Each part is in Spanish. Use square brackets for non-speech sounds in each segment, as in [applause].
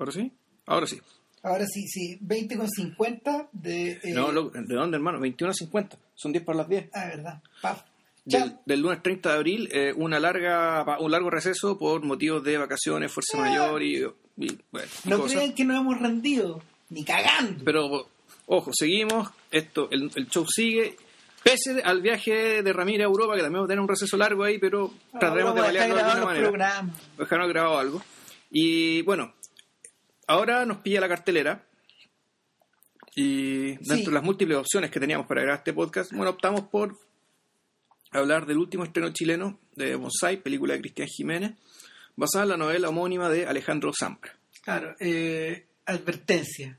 ¿Ahora sí? Ahora sí. Ahora sí, sí, 20,50 de... eh, No, lo- ¿de dónde, hermano? 21.50. Son 10 para las 10. Ah, verdad. Paf. Del, lunes 30 de abril, eh, una larga, un largo receso por motivos de vacaciones, fuerza mayor y, y, bueno, y No crean que nos hemos rendido, ni cagando. Pero, ojo, seguimos. Esto, el, el show sigue. Pese al viaje de Ramírez a Europa, que también vamos a tener un receso largo ahí, pero trataremos de paliarlo de alguna manera. Dejaron grabado algo. Y bueno, ahora nos pilla la cartelera. Y dentro Sí. de las múltiples opciones que teníamos para grabar este podcast, bueno, optamos por hablar del último estreno chileno de Bonsai, película de Cristian Jiménez, basada en la novela homónima de Alejandro Zambra. Claro, eh, advertencia.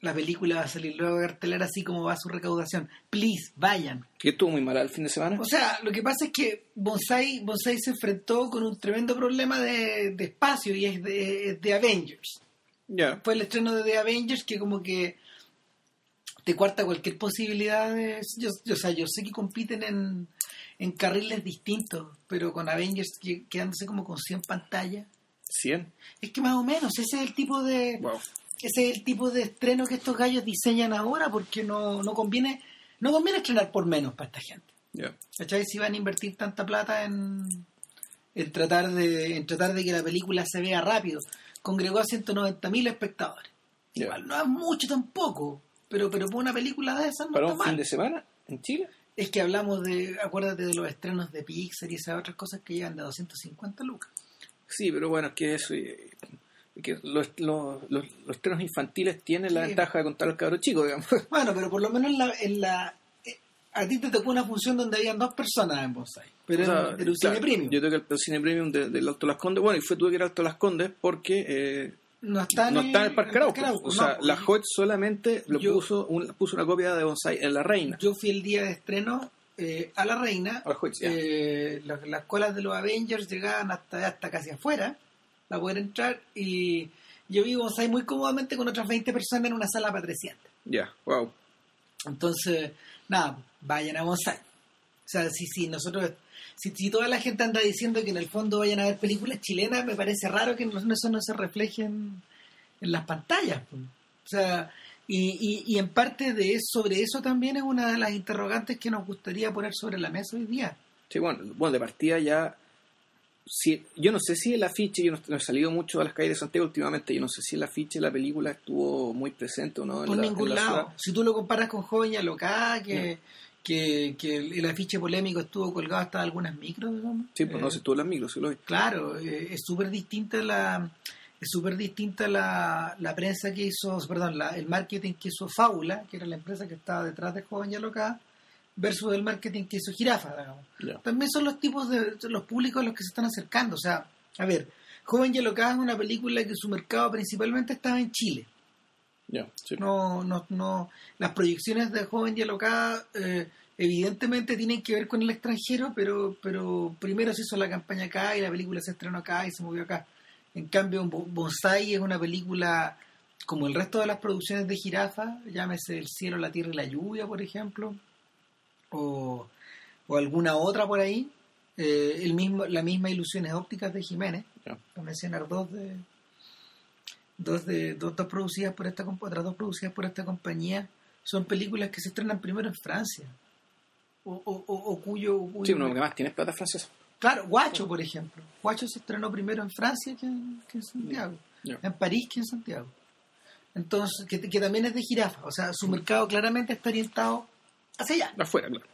La película va a salir luego de cartelera así como va su recaudación. Please, vayan. Que estuvo muy mal el fin de semana. O sea, lo que pasa es que Bonsai, Bonsai se enfrentó con un tremendo problema de, de espacio y es de, es de Avengers. Fue el estreno de The Avengers que como que te cuarta cualquier posibilidad de... Yo, yo- o sea, yo sé que compiten en, en carriles distintos, pero con Avengers que- quedándose como con 100 pantallas. 100. Es que más o menos, ese es el tipo de... Wow. Ese es el tipo de estreno que estos gallos diseñan ahora porque no, no conviene no conviene estrenar por menos para esta gente. Ya. ¿Cachai? Si van a invertir tanta plata en, en tratar de en tratar de que la película se vea rápido. Congregó a 190.000 espectadores. Igual no es mucho tampoco, pero pero por una película de esas no ¿Para está un fin de semana en Chile? Es que hablamos de, acuérdate de los estrenos de Pixar y esas otras cosas que llegan de 250 lucas. Sí, pero bueno, es que eso... eh, que los, los, los, los estrenos infantiles tienen la ventaja de contar al cabro chico, digamos. Bueno, pero por lo menos en la, en la eh, a ti te tocó una función donde habían dos personas en Bonsai, pero O sea, era, era un claro, cine premium. Yo tengo el cine premium de- del Alto Las Condes. Bueno, y fue tuve que ir al Alto Las Condes porque eh, no está en, no está en el Parque Arauco. Arauco, O sea, no, la Hoyt solamente lo yo- puso, un- puso una copia de Bonsai en La Reina. Yo fui el día de estreno eh, a la reina. A la Hoyt, ya. eh, las, las colas de los Avengers llegaban hasta, hasta casi afuera para poder entrar y yo vi Bonsai muy cómodamente con otras 20 personas en una sala para 300. Ya, wow. Entonces, nada, vayan a Bonsai. O sea, si, si nosotros, si, si toda la gente anda diciendo que en el fondo vayan a ver películas chilenas, me parece raro que no- eso no se refleje en, en las pantallas. pues. O sea, y, y, y en parte de eso, sobre eso también es una de las interrogantes que nos gustaría poner sobre la mesa hoy día. Sí, bueno, bueno, de partida ya. Si, yo no sé si el afiche, yo no, no he salido mucho a las calles de Santiago últimamente, yo no sé si el afiche de la película estuvo muy presente o no. en Por la- ningún en la lado. ciudad. Si tú lo comparas con Joven y Alocada, que, que, que el, el afiche polémico estuvo colgado hasta algunas micros, digamos. Sí, pues no Eh, sé, tú en las micros, sí lo vi. Claro, eh, es súper distinta la es súper distinta la, la prensa que hizo, perdón, la- el marketing que hizo Fábula, que era la empresa que estaba detrás de Joven y Alocada, versus el marketing que hizo Jirafa, digamos. También son los tipos de los públicos a los que se están acercando. O sea, a ver, Joven y Alocada es una película que su mercado principalmente estaba en Chile. Sí. No, no, no. Las proyecciones de Joven y Alocada eh, evidentemente tienen que ver con el extranjero, pero, pero primero se hizo la campaña acá y la película se estrenó acá y se movió acá. En cambio, Bo- Bonsai es una película como el resto de las producciones de Jirafa, llámese El cielo, la tierra y la lluvia, por ejemplo, o, o alguna otra por ahí. eh, el mismo, la misma Ilusiones Ópticas de Jiménez, Ya. para mencionar dos de dos de dos, dos producidas por esta otras dos producidas por esta compañía son películas que se estrenan primero en Francia. O, o, o- o cuyo, cuyo- Sí, uno que más tienes plata francesa. claro Guacho por ejemplo. Guacho se estrenó primero en Francia que en, que en Santiago. En París que en Santiago. Entonces que, que también es de jirafa. O sea su mercado claramente está orientado hacia allá. Afuera, claro.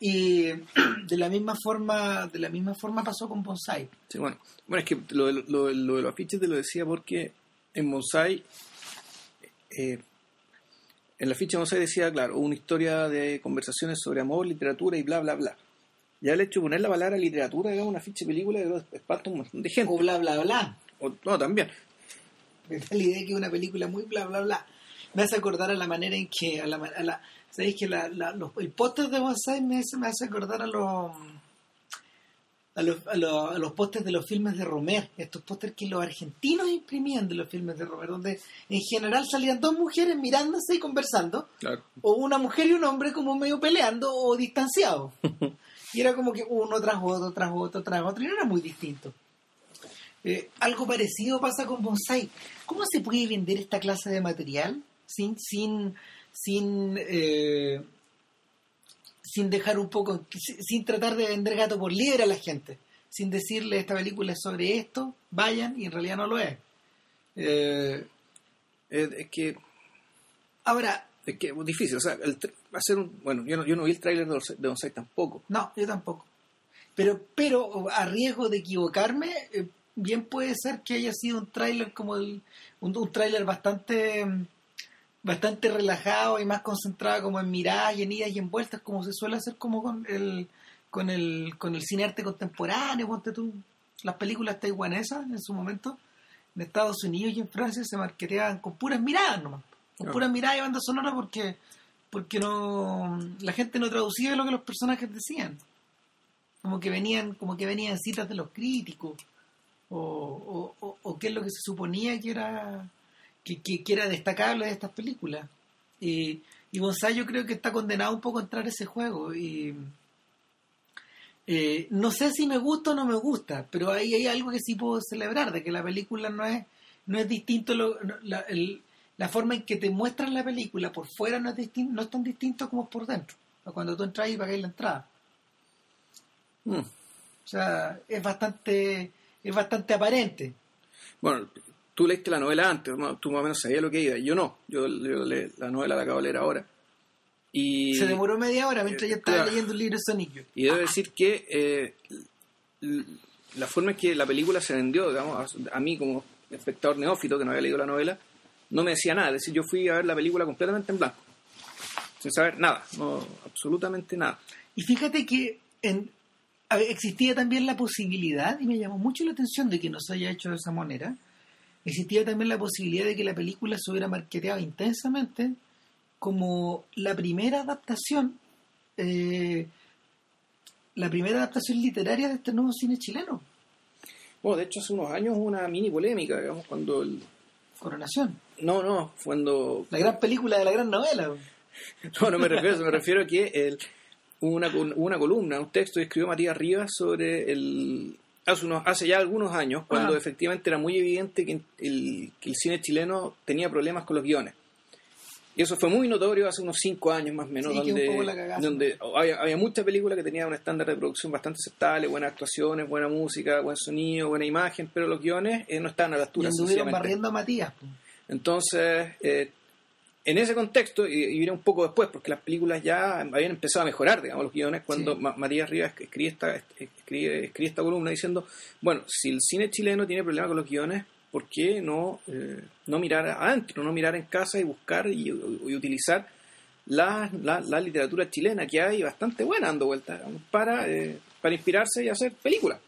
y de la misma forma de la misma forma pasó con Bonsai. Sí, bueno. bueno, es que lo, lo, de- lo de los afiches te lo decía porque en Bonsai, eh, en la ficha de Bonsai decía, claro, una historia de conversaciones sobre amor, literatura y bla, bla, bla. Ya el hecho de poner la palabra literatura, digamos, una ficha de película, creo espanta un montón de gente. o bla bla bla O- no, también. Me da la idea que es una película muy bla bla bla. Me hace acordar a la manera en que, a la, a la ¿sabéis que la, la- los- el póster de Bonsai me hace, me hace acordar a los a los, a los, a los pósters de los filmes de Romer, estos pósters que los argentinos imprimían de los filmes de Romer, donde en general salían dos mujeres mirándose y conversando, Claro. o una mujer y un hombre como medio peleando o distanciados. [laughs] y era como que uno tras otro, tras otro, tras otro, y no era muy distinto. Eh, algo parecido pasa con Bonsai. ¿Cómo se puede vender esta clase de material sin sin sin eh, sin dejar un poco sin, tratar de vender gato por liebre a la gente, sin decirle esta película es sobre esto, vayan y en realidad no lo es. Eh, Es, es que ahora, es que es difícil, o sea, el hacer un, bueno, yo no, yo no vi el tráiler de, de Bonsai tampoco. no, yo tampoco. Pero pero a riesgo de equivocarme, eh, bien puede ser que haya sido un tráiler como el un, un tráiler bastante mm, bastante relajado y más concentrado como en miradas y en idas y en vueltas como se suele hacer como con el con el con el cine arte contemporáneo ponte tú las películas taiwanesas en su momento en Estados Unidos y en Francia se marketeaban con puras miradas nomás con Claro. puras miradas y banda sonora porque porque no la gente no traducía lo que los personajes decían como que venían como que venían citas de los críticos o, o, o- o qué es lo que se suponía que era que, que- que era destacable de estas películas y, y Bonsai yo creo que está condenado un poco a entrar a ese juego y eh, no sé si me gusta o no me gusta pero ahí hay algo que sí puedo celebrar de que la película no es no es distinto lo- no- la, el- la forma en que te muestran la película por fuera no es distin- no es tan distinto como por dentro cuando tú entras y pagáis la entrada Mm. o sea, es bastante, es bastante aparente. Bueno, tú leíste la novela antes, tú más o menos sabías lo que iba, yo no, yo, yo le- la novela la acabo de leer ahora. Y, Se demoró media hora mientras yo estaba Claro. leyendo el libro de Sonic. y debo decir que eh, la forma en que la película se vendió, digamos, a, a mí como espectador neófito que no había leído la novela, no me decía nada. Es decir, yo fui a ver la película completamente en blanco, sin saber nada, no, absolutamente nada. Y fíjate que en, existía también la posibilidad, y me llamó mucho la atención de que no se haya hecho de esa manera, existía también la posibilidad de que la película se hubiera marketeado intensamente como la primera adaptación, eh, la primera adaptación literaria de este nuevo cine chileno, Bueno, de hecho hace unos años hubo una mini polémica, digamos, cuando... el- Coronación, no, no, cuando... la gran película de la gran novela. [laughs] No, no me refiero a eso, me refiero a que el, una, una columna, un texto que escribió Matías Rivas sobre el... Hace, unos, hace ya algunos años, cuando Ah. efectivamente era muy evidente que el, que el cine chileno tenía problemas con los guiones. Y eso fue muy notorio hace unos cinco años más o menos, Sí, donde, donde había, había muchas películas que tenían un estándar de producción bastante aceptable, buenas actuaciones, buena música, buen sonido, buena imagen, pero los guiones eh, no estaban a la Y altura. sencillamente. barriendo a Matías. Entonces, eh, en ese contexto, y, y viene un poco después, porque las películas ya habían empezado a mejorar, digamos, los guiones, cuando Sí. Ma- Matías Rivas escribe esta, escribe, escribe esta columna diciendo, bueno, si el cine chileno tiene problemas con los guiones, ¿por qué no, eh, no mirar adentro, no mirar en casa y buscar y, y utilizar la, la, la literatura chilena que hay bastante buena dando vueltas para, eh, para inspirarse y hacer películas?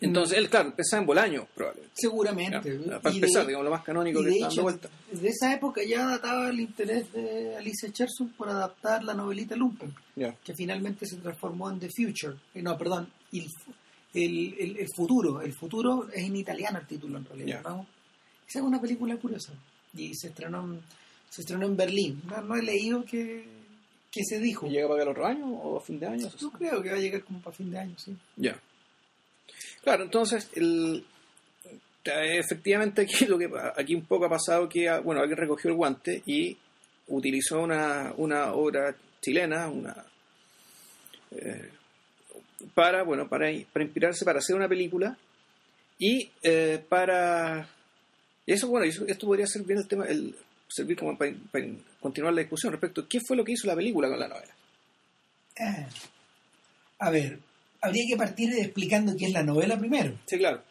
Entonces, él, claro, empezaba en Bolaño, probablemente. Seguramente. Ya, Para Y de- empezar, digamos, lo más canónico que está dando hecho, vueltas. de esa época ya databa el interés de Alicia Cherson por adaptar la novelita Lumpen, que finalmente se transformó en The Future. Eh, No, perdón, el, el, el- el futuro. El futuro es en italiano el título en realidad. ¿no? Esa es una película curiosa. Y se estrenó en, se estrenó en Berlín. No, no he leído que, que se dijo. ¿Y llega para el otro año o a fin de año? Yo creo que va a llegar como para fin de año, sí. Ya. Claro, entonces, el, eh, efectivamente aquí lo que aquí un poco ha pasado que ah, bueno alguien recogió el guante y utilizó una, una obra chilena, una eh, para bueno para, inspirarse para hacer una película y eh, para eso bueno esto podría ser bien el tema el servir como para, para continuar la discusión respecto a qué fue lo que hizo la película con la novela. Eh, A ver, habría que partir explicando qué es la novela primero. Sí, claro.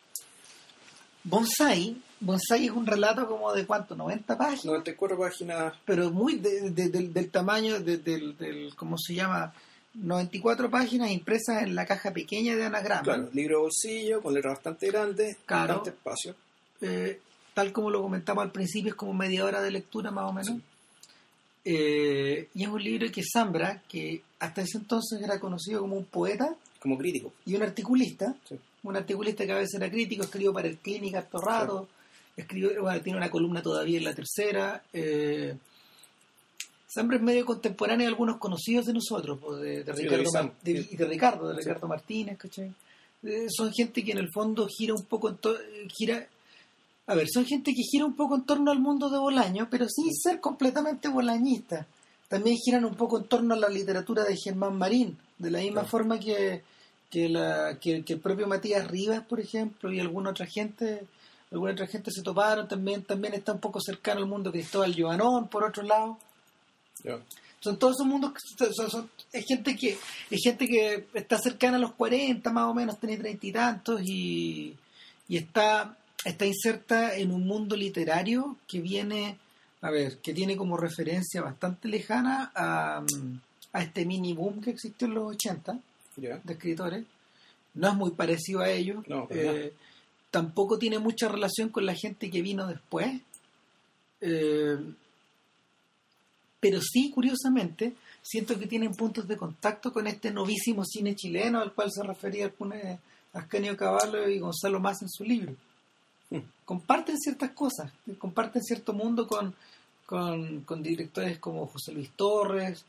Bonsai, Bonsai es un relato como de cuánto, 90 páginas, 94 páginas pero muy de- de- del, del tamaño de- del, del, ¿cómo se llama? 94 páginas impresas en la caja pequeña de anagrama, Claro, libro de bolsillo, con letras bastante grandes, Claro. bastante espacio. Eh, tal como lo comentamos al principio, es como media hora de lectura más o menos. Eh, y es un libro que Zambra, que hasta ese entonces era conocido como un poeta Como crítico. y un articulista, Sí. un articulista que a veces era crítico, escribió para el Clínica harto rato, escribió, bueno, tiene una columna todavía en la tercera. Eh, es medio contemporáneo de algunos conocidos de nosotros, pues, de, de Sí, Ricardo, de Ricardo, de. Ricardo Martínez, ¿cachai? Eh, son gente que en el fondo gira un poco en to- gira a ver, son gente que gira un poco en torno al mundo de Bolaño, pero sin ser completamente bolañista. También giran un poco en torno a la literatura de Germán Marín, de la misma Claro. forma que, que, la, que, que el propio Matías Rivas, por ejemplo, y alguna otra gente, alguna otra gente se toparon, también, también está un poco cercano al mundo Cristóbal Joanón, por otro lado. Son todos esos mundos que son, son- son- es gente que es gente que está cercana a los 40 más o menos, tiene treinta y tantos y, y está está inserta en un mundo literario que viene, a ver, que tiene como referencia bastante lejana a, mm, a este mini boom que existió en los 80 Ya. de escritores. No es muy parecido a ellos. No, Eh, tampoco tiene mucha relación con la gente que vino después. Eh, pero sí, curiosamente, siento que tienen puntos de contacto con este novísimo cine chileno al cual se refería Ascanio Caballo y Gonzalo Más en su libro. Mm. Comparten ciertas cosas, comparten cierto mundo con, con, con directores como José Luis Torres,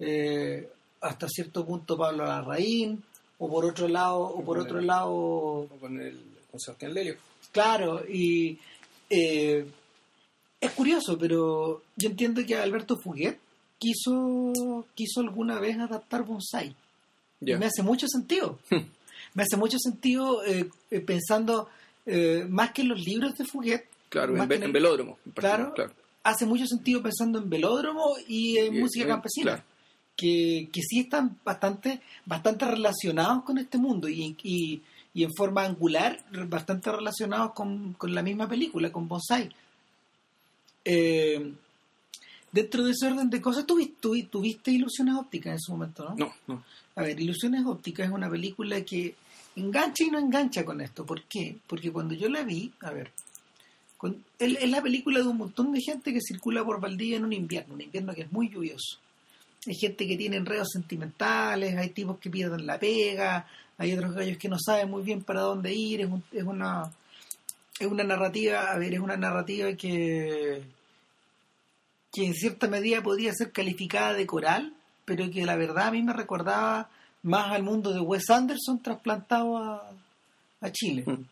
eh, hasta cierto punto Pablo Larraín, o por otro lado, o por otro el- lado O con el con Sebastián Lelio. Claro, y eh, es curioso, pero yo entiendo que Alberto Fuguet quiso, quiso alguna vez adaptar Bonsai. Me hace mucho sentido. me hace mucho sentido eh, eh, pensando eh, más que en los libros de Fuguet, Claro, en, que ve- en el- en velódromo. en particular, Claro. hace mucho sentido pensando en velódromo y en Y- música campesina. claro. Que, que sí están bastante, bastante relacionados con este mundo y, y, y en forma angular bastante relacionados con, con la misma película, con Bonsai. Eh, dentro de ese orden de cosas, ¿tuviste, tuvi- tuviste Ilusiones Ópticas en su momento, no? No, no. A ver, Ilusiones Ópticas es una película que engancha y no engancha con esto. ¿Por qué? Porque cuando yo la vi, a ver, con- es es la película de un montón de gente que circula por Valdivia en un invierno, un invierno que es muy lluvioso. Hay gente que tiene enredos sentimentales, hay tipos que pierden la pega, hay otros gallos que no saben muy bien para dónde ir, es, un- es una es una narrativa, a ver, es una narrativa que que en cierta medida podría ser calificada de coral, pero que la verdad a mí me recordaba más al mundo de Wes Anderson trasplantado a, a Chile. Mm.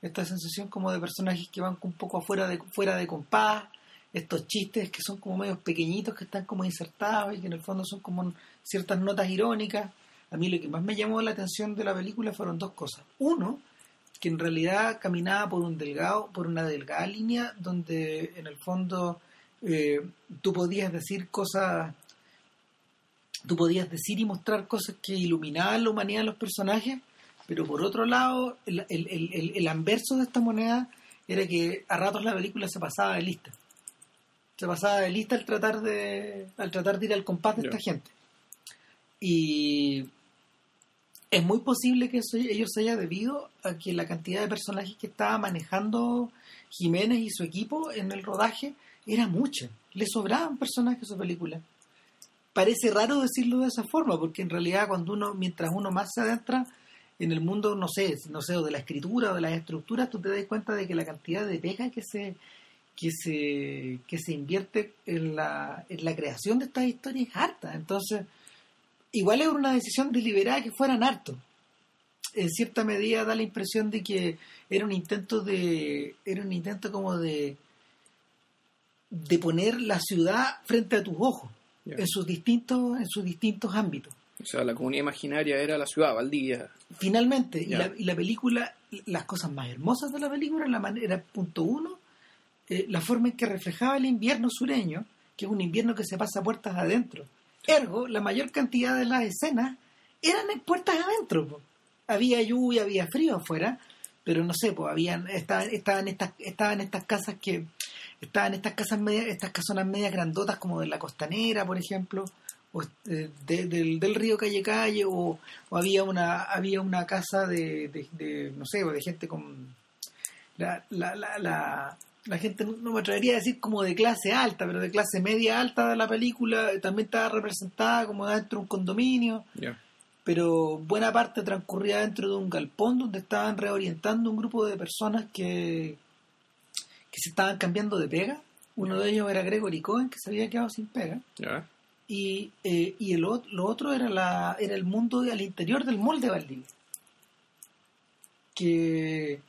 Esta sensación como de personajes que van un poco afuera de, fuera de compás, estos chistes que son como medios pequeñitos que están como insertados y que en el fondo son como ciertas notas irónicas. A mí lo que más me llamó la atención de la película fueron dos cosas. Uno, que en realidad caminaba por un delgado, por una delgada línea donde en el fondo eh, tú podías decir cosas, tú podías decir y mostrar cosas que iluminaban la humanidad de los personajes, pero por otro lado, el, el, el, el- anverso de esta moneda era que a ratos la película se pasaba de lista. Se pasaba de lista al tratar de, al tratar de ir al compás de esta gente. Y es muy posible que eso ello se haya debido a que la cantidad de personajes que estaba manejando Jiménez y su equipo en el rodaje era mucha. Le sobraban personajes a su película. Parece raro decirlo de esa forma, porque en realidad cuando uno, mientras uno más se adentra en el mundo, no sé, no sé, o de la escritura o de las estructuras, tú te das cuenta de que la cantidad de pega que se que se que se invierte en la, en la creación de estas historias es harta. Entonces, igual es una decisión deliberada que fueran hartos. En cierta medida da la impresión de que era un intento de era un intento como de de poner la ciudad frente a tus ojos en sus distintos en sus distintos ámbitos O sea, la comunidad imaginaria era la ciudad, Valdivia. finalmente y la, y la película las cosas más hermosas de la película la manera punto uno eh, la forma en que reflejaba el invierno sureño que es un invierno que se pasa puertas adentro. Ergo la mayor cantidad de las escenas eran en puertas adentro había lluvia había frío afuera pero no sé pues habían estaban estaban estas estaban estas casas que estaban estas casas medias estas casonas medias grandotas como de la costanera por ejemplo o eh, de- del, del río calle calle o, había una había una casa de, no sé de gente con la, la gente no, me atrevería a decir como de clase alta pero de clase media alta de la película eh, también estaba representada como dentro de un condominio pero buena parte transcurría dentro de un galpón donde estaban reorientando un grupo de personas que, que se estaban cambiando de pega. Uno de ellos era Gregory Cohen, que se había quedado sin pega. Y, eh, y el, lo otro era, la, era el mundo al interior del molde Valdivia. que,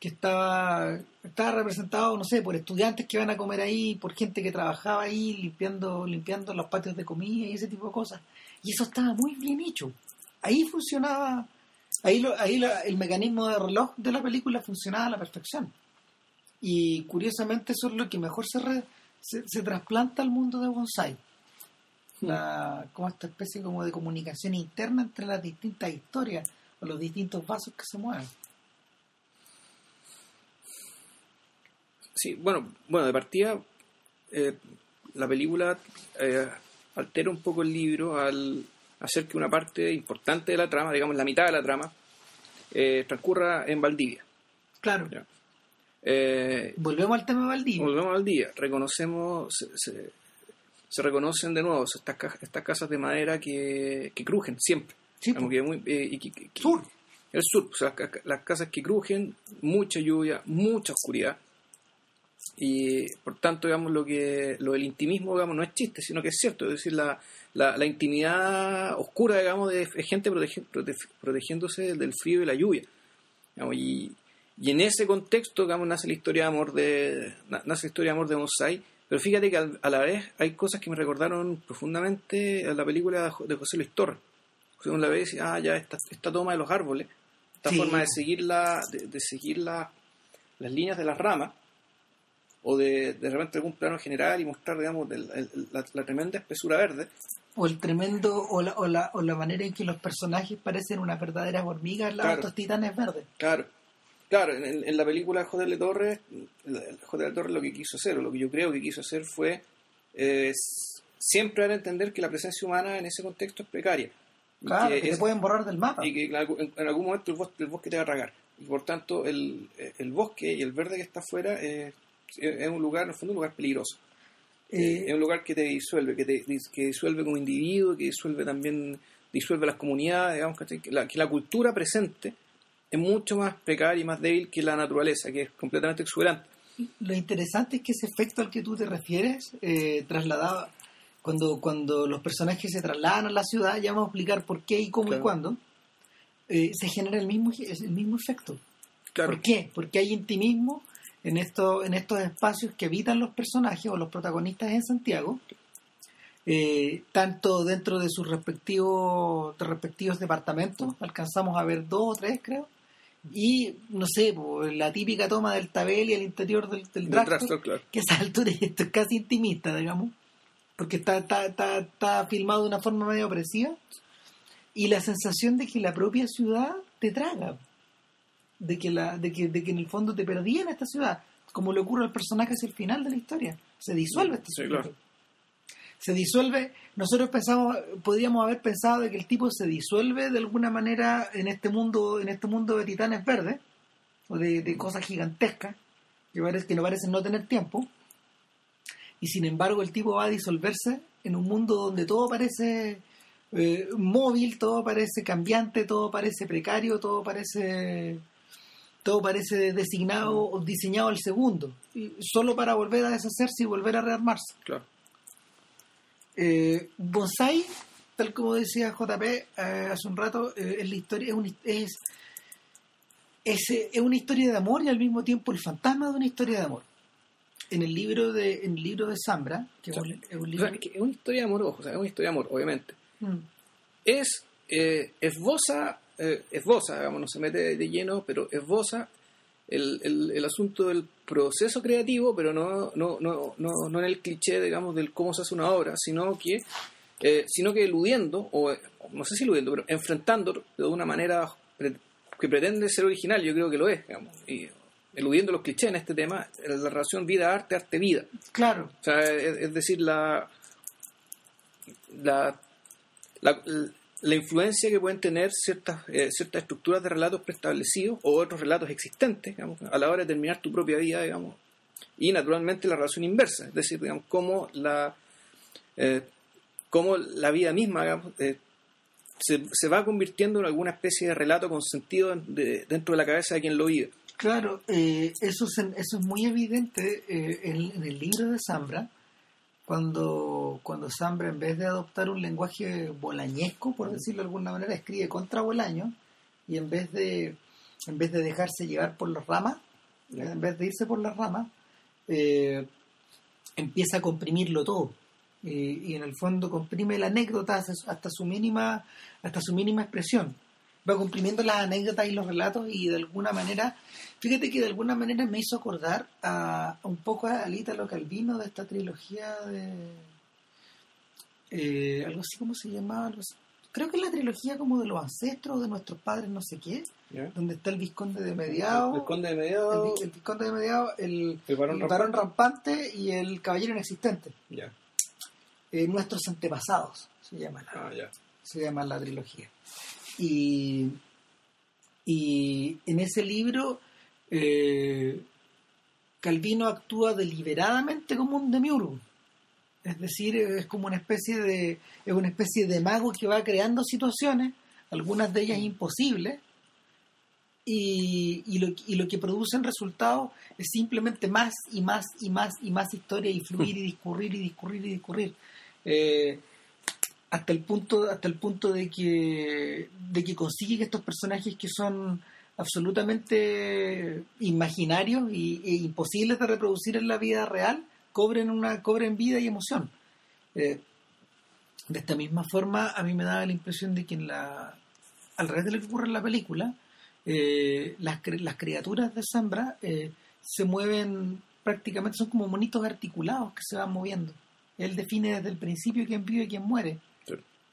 que estaba, estaba representado, no sé, por estudiantes que iban a comer ahí, por gente que trabajaba ahí limpiando, limpiando los patios de comida y ese tipo de cosas. Y eso estaba muy bien hecho. Ahí funcionaba, ahí, lo, ahí la- el mecanismo de reloj de la película funcionaba a la perfección. Y curiosamente eso es lo que mejor se, re- se, se trasplanta al mundo de bonsai. La, como esta especie como de comunicación interna entre las distintas historias o los distintos vasos que se mueven. Sí, bueno, bueno, de partida, eh, la película eh, altera un poco el libro al hacer que una parte importante de la trama, digamos la mitad de la trama, eh, transcurra en Valdivia. Claro. Eh, Volvemos al tema de Valdivia. volvemos a Valdivia, reconocemos, se, se- se reconocen de nuevo estas, ca- estas casas de madera que, que crujen siempre. Sí, Como que muy, y que- Sur. el sur, o sea, las, ca- las casas que crujen, mucha lluvia, mucha oscuridad. Y por tanto, digamos, lo que lo del intimismo, digamos, no es chiste, sino que es cierto. Es decir, la, la, la intimidad oscura, digamos, de gente protege- prote- protegiéndose del frío y la lluvia. Digamos, y, y en ese contexto, digamos, nace la historia de amor de na- nace la historia de amor de Mosai. Pero fíjate que a la vez hay cosas que me recordaron profundamente a la película de Jo- de José Luis Torres. Luis la ve y dice, ah, ya, esta, esta toma de los árboles, esta Sí. forma de seguir, la, de, de seguir la- las líneas de las ramas, o de, de repente algún plano general y mostrar, digamos, el- el- la, la tremenda espesura verde. O el tremendo, o la, o, la, o la manera en que los personajes parecen una verdadera hormiga al lado Claro. de estos titanes verdes. Claro, claro, en, en la película de J.L. Torres, J.L. Torres lo que quiso hacer, o lo que yo creo que quiso hacer fue eh, siempre dar a entender que la presencia humana en ese contexto es precaria. Claro, que que, es- se pueden borrar del mapa. y que en algún- en algún momento el bosque, el bosque te va a tragar. Y por tanto, el, el bosque y el verde que está afuera eh, es un lugar, en el fondo, un lugar peligroso. Eh, Es un lugar que te disuelve, que te que disuelve como individuo, que disuelve también, disuelve las comunidades, digamos, que la, que la cultura presente es mucho más precaria y más débil que la naturaleza, que es completamente exuberante. Lo interesante es que ese efecto al que tú te refieres, eh, trasladado, cuando, cuando los personajes se trasladan a la ciudad, ya vamos a explicar por qué y cómo Claro. y cuándo, eh, se genera el mismo, el mismo efecto. Claro, ¿Por qué? Porque hay intimismo en, esto, en estos espacios que habitan los personajes o los protagonistas en Santiago, eh, tanto dentro de sus respectivos, de respectivos departamentos, alcanzamos a ver dos o tres, creo, y no sé, la típica toma del tabel y el interior del, del claro. que a esa altura [laughs] esto es casi intimista, digamos, porque está, está, está, está filmado de una forma medio opresiva, y la sensación de que la propia ciudad te traga, de que, la, de que, de que en el fondo te perdí en esta ciudad, como le ocurre al personaje hacia el final de la historia, se disuelve este Sí, sujeto. claro. Se disuelve, nosotros pensamos, podríamos haber pensado de que el tipo se disuelve de alguna manera en este mundo, en este mundo de titanes verdes, o de, de cosas gigantescas, que, parece, que no parecen no tener tiempo, y sin embargo el tipo va a disolverse en un mundo donde todo parece eh, móvil, todo parece cambiante, todo parece precario, todo parece todo parece designado o diseñado al segundo, y solo para volver a deshacerse y volver a rearmarse. claro. Eh, Bonsai, tal como decía JP eh, hace un rato, eh, es la historia, es, un- es, es, es una historia de amor y al mismo tiempo el fantasma de una historia de amor. En el libro de, en el libro de Zambra, que es un, es un O libro sea, que es una historia de amor, ojo, o sea, es una historia de amor, obviamente. Mm, es eh, esboza, eh, esboza, digamos, no se mete de lleno, pero esboza el, el, el asunto del proceso creativo, pero no, no, no, no, no en el cliché, digamos, del cómo se hace una obra, sino que, eh, sino que eludiendo, o no sé si eludiendo, pero enfrentando de una manera que pretende ser original, yo creo que lo es, digamos, y eludiendo los clichés en este tema, la relación vida-arte, arte-vida. claro, O sea, es, es decir, la, la, la, la influencia que pueden tener ciertas, eh, ciertas estructuras de relatos preestablecidos o otros relatos existentes, a la hora de terminar tu propia vida, digamos, y naturalmente la relación inversa, es decir, digamos, cómo la, eh, cómo la vida misma, eh, se, se va convirtiendo en alguna especie de relato con sentido en- de- dentro de la cabeza de quien lo vive. claro, eh, eso, es, eso es muy evidente en, en el libro de Zambra, cuando, cuando Zambra en vez de adoptar un lenguaje bolañesco, por decirlo de alguna manera, escribe contra Bolaño, y en vez de en vez de dejarse llevar por las ramas, en vez de irse por las ramas, eh, empieza a comprimirlo todo. Y en el fondo comprime la anécdota hasta, hasta su mínima hasta su mínima expresión va comprimiendo las anécdotas y los relatos y de alguna manera, fíjate que de alguna manera me hizo acordar a, un poco a Ítalo Calvino de esta trilogía de eh, algo así como se llamaba, creo que es la trilogía como de los ancestros de nuestros padres no sé qué, donde está el Visconde de Mediado, el Visconde de Mediado, el, Visconde de Mediado, el, varón, rampante. Y el Caballero Inexistente. Eh, nuestros antepasados se llama ah, se llama la trilogía. Y, y en ese libro eh, Calvino actúa deliberadamente como un demiurgo. Es decir, es como una especie de es una especie de mago que va creando situaciones, algunas de ellas imposibles, y, y, lo, y lo que produce en resultado es simplemente más y más y más y más historia y fluir y discurrir y discurrir y discurrir. Eh, hasta el punto hasta el punto de que de que consigue que estos personajes que son absolutamente imaginarios y, e imposibles de reproducir en la vida real cobren una cobren vida y emoción. Eh, de esta misma forma a mí me daba la impresión de que en la al revés de lo que ocurre en la película eh, las, las criaturas de Zambra eh, se mueven prácticamente son como monitos articulados que se van moviendo. Él define desde el principio quién vive y quién muere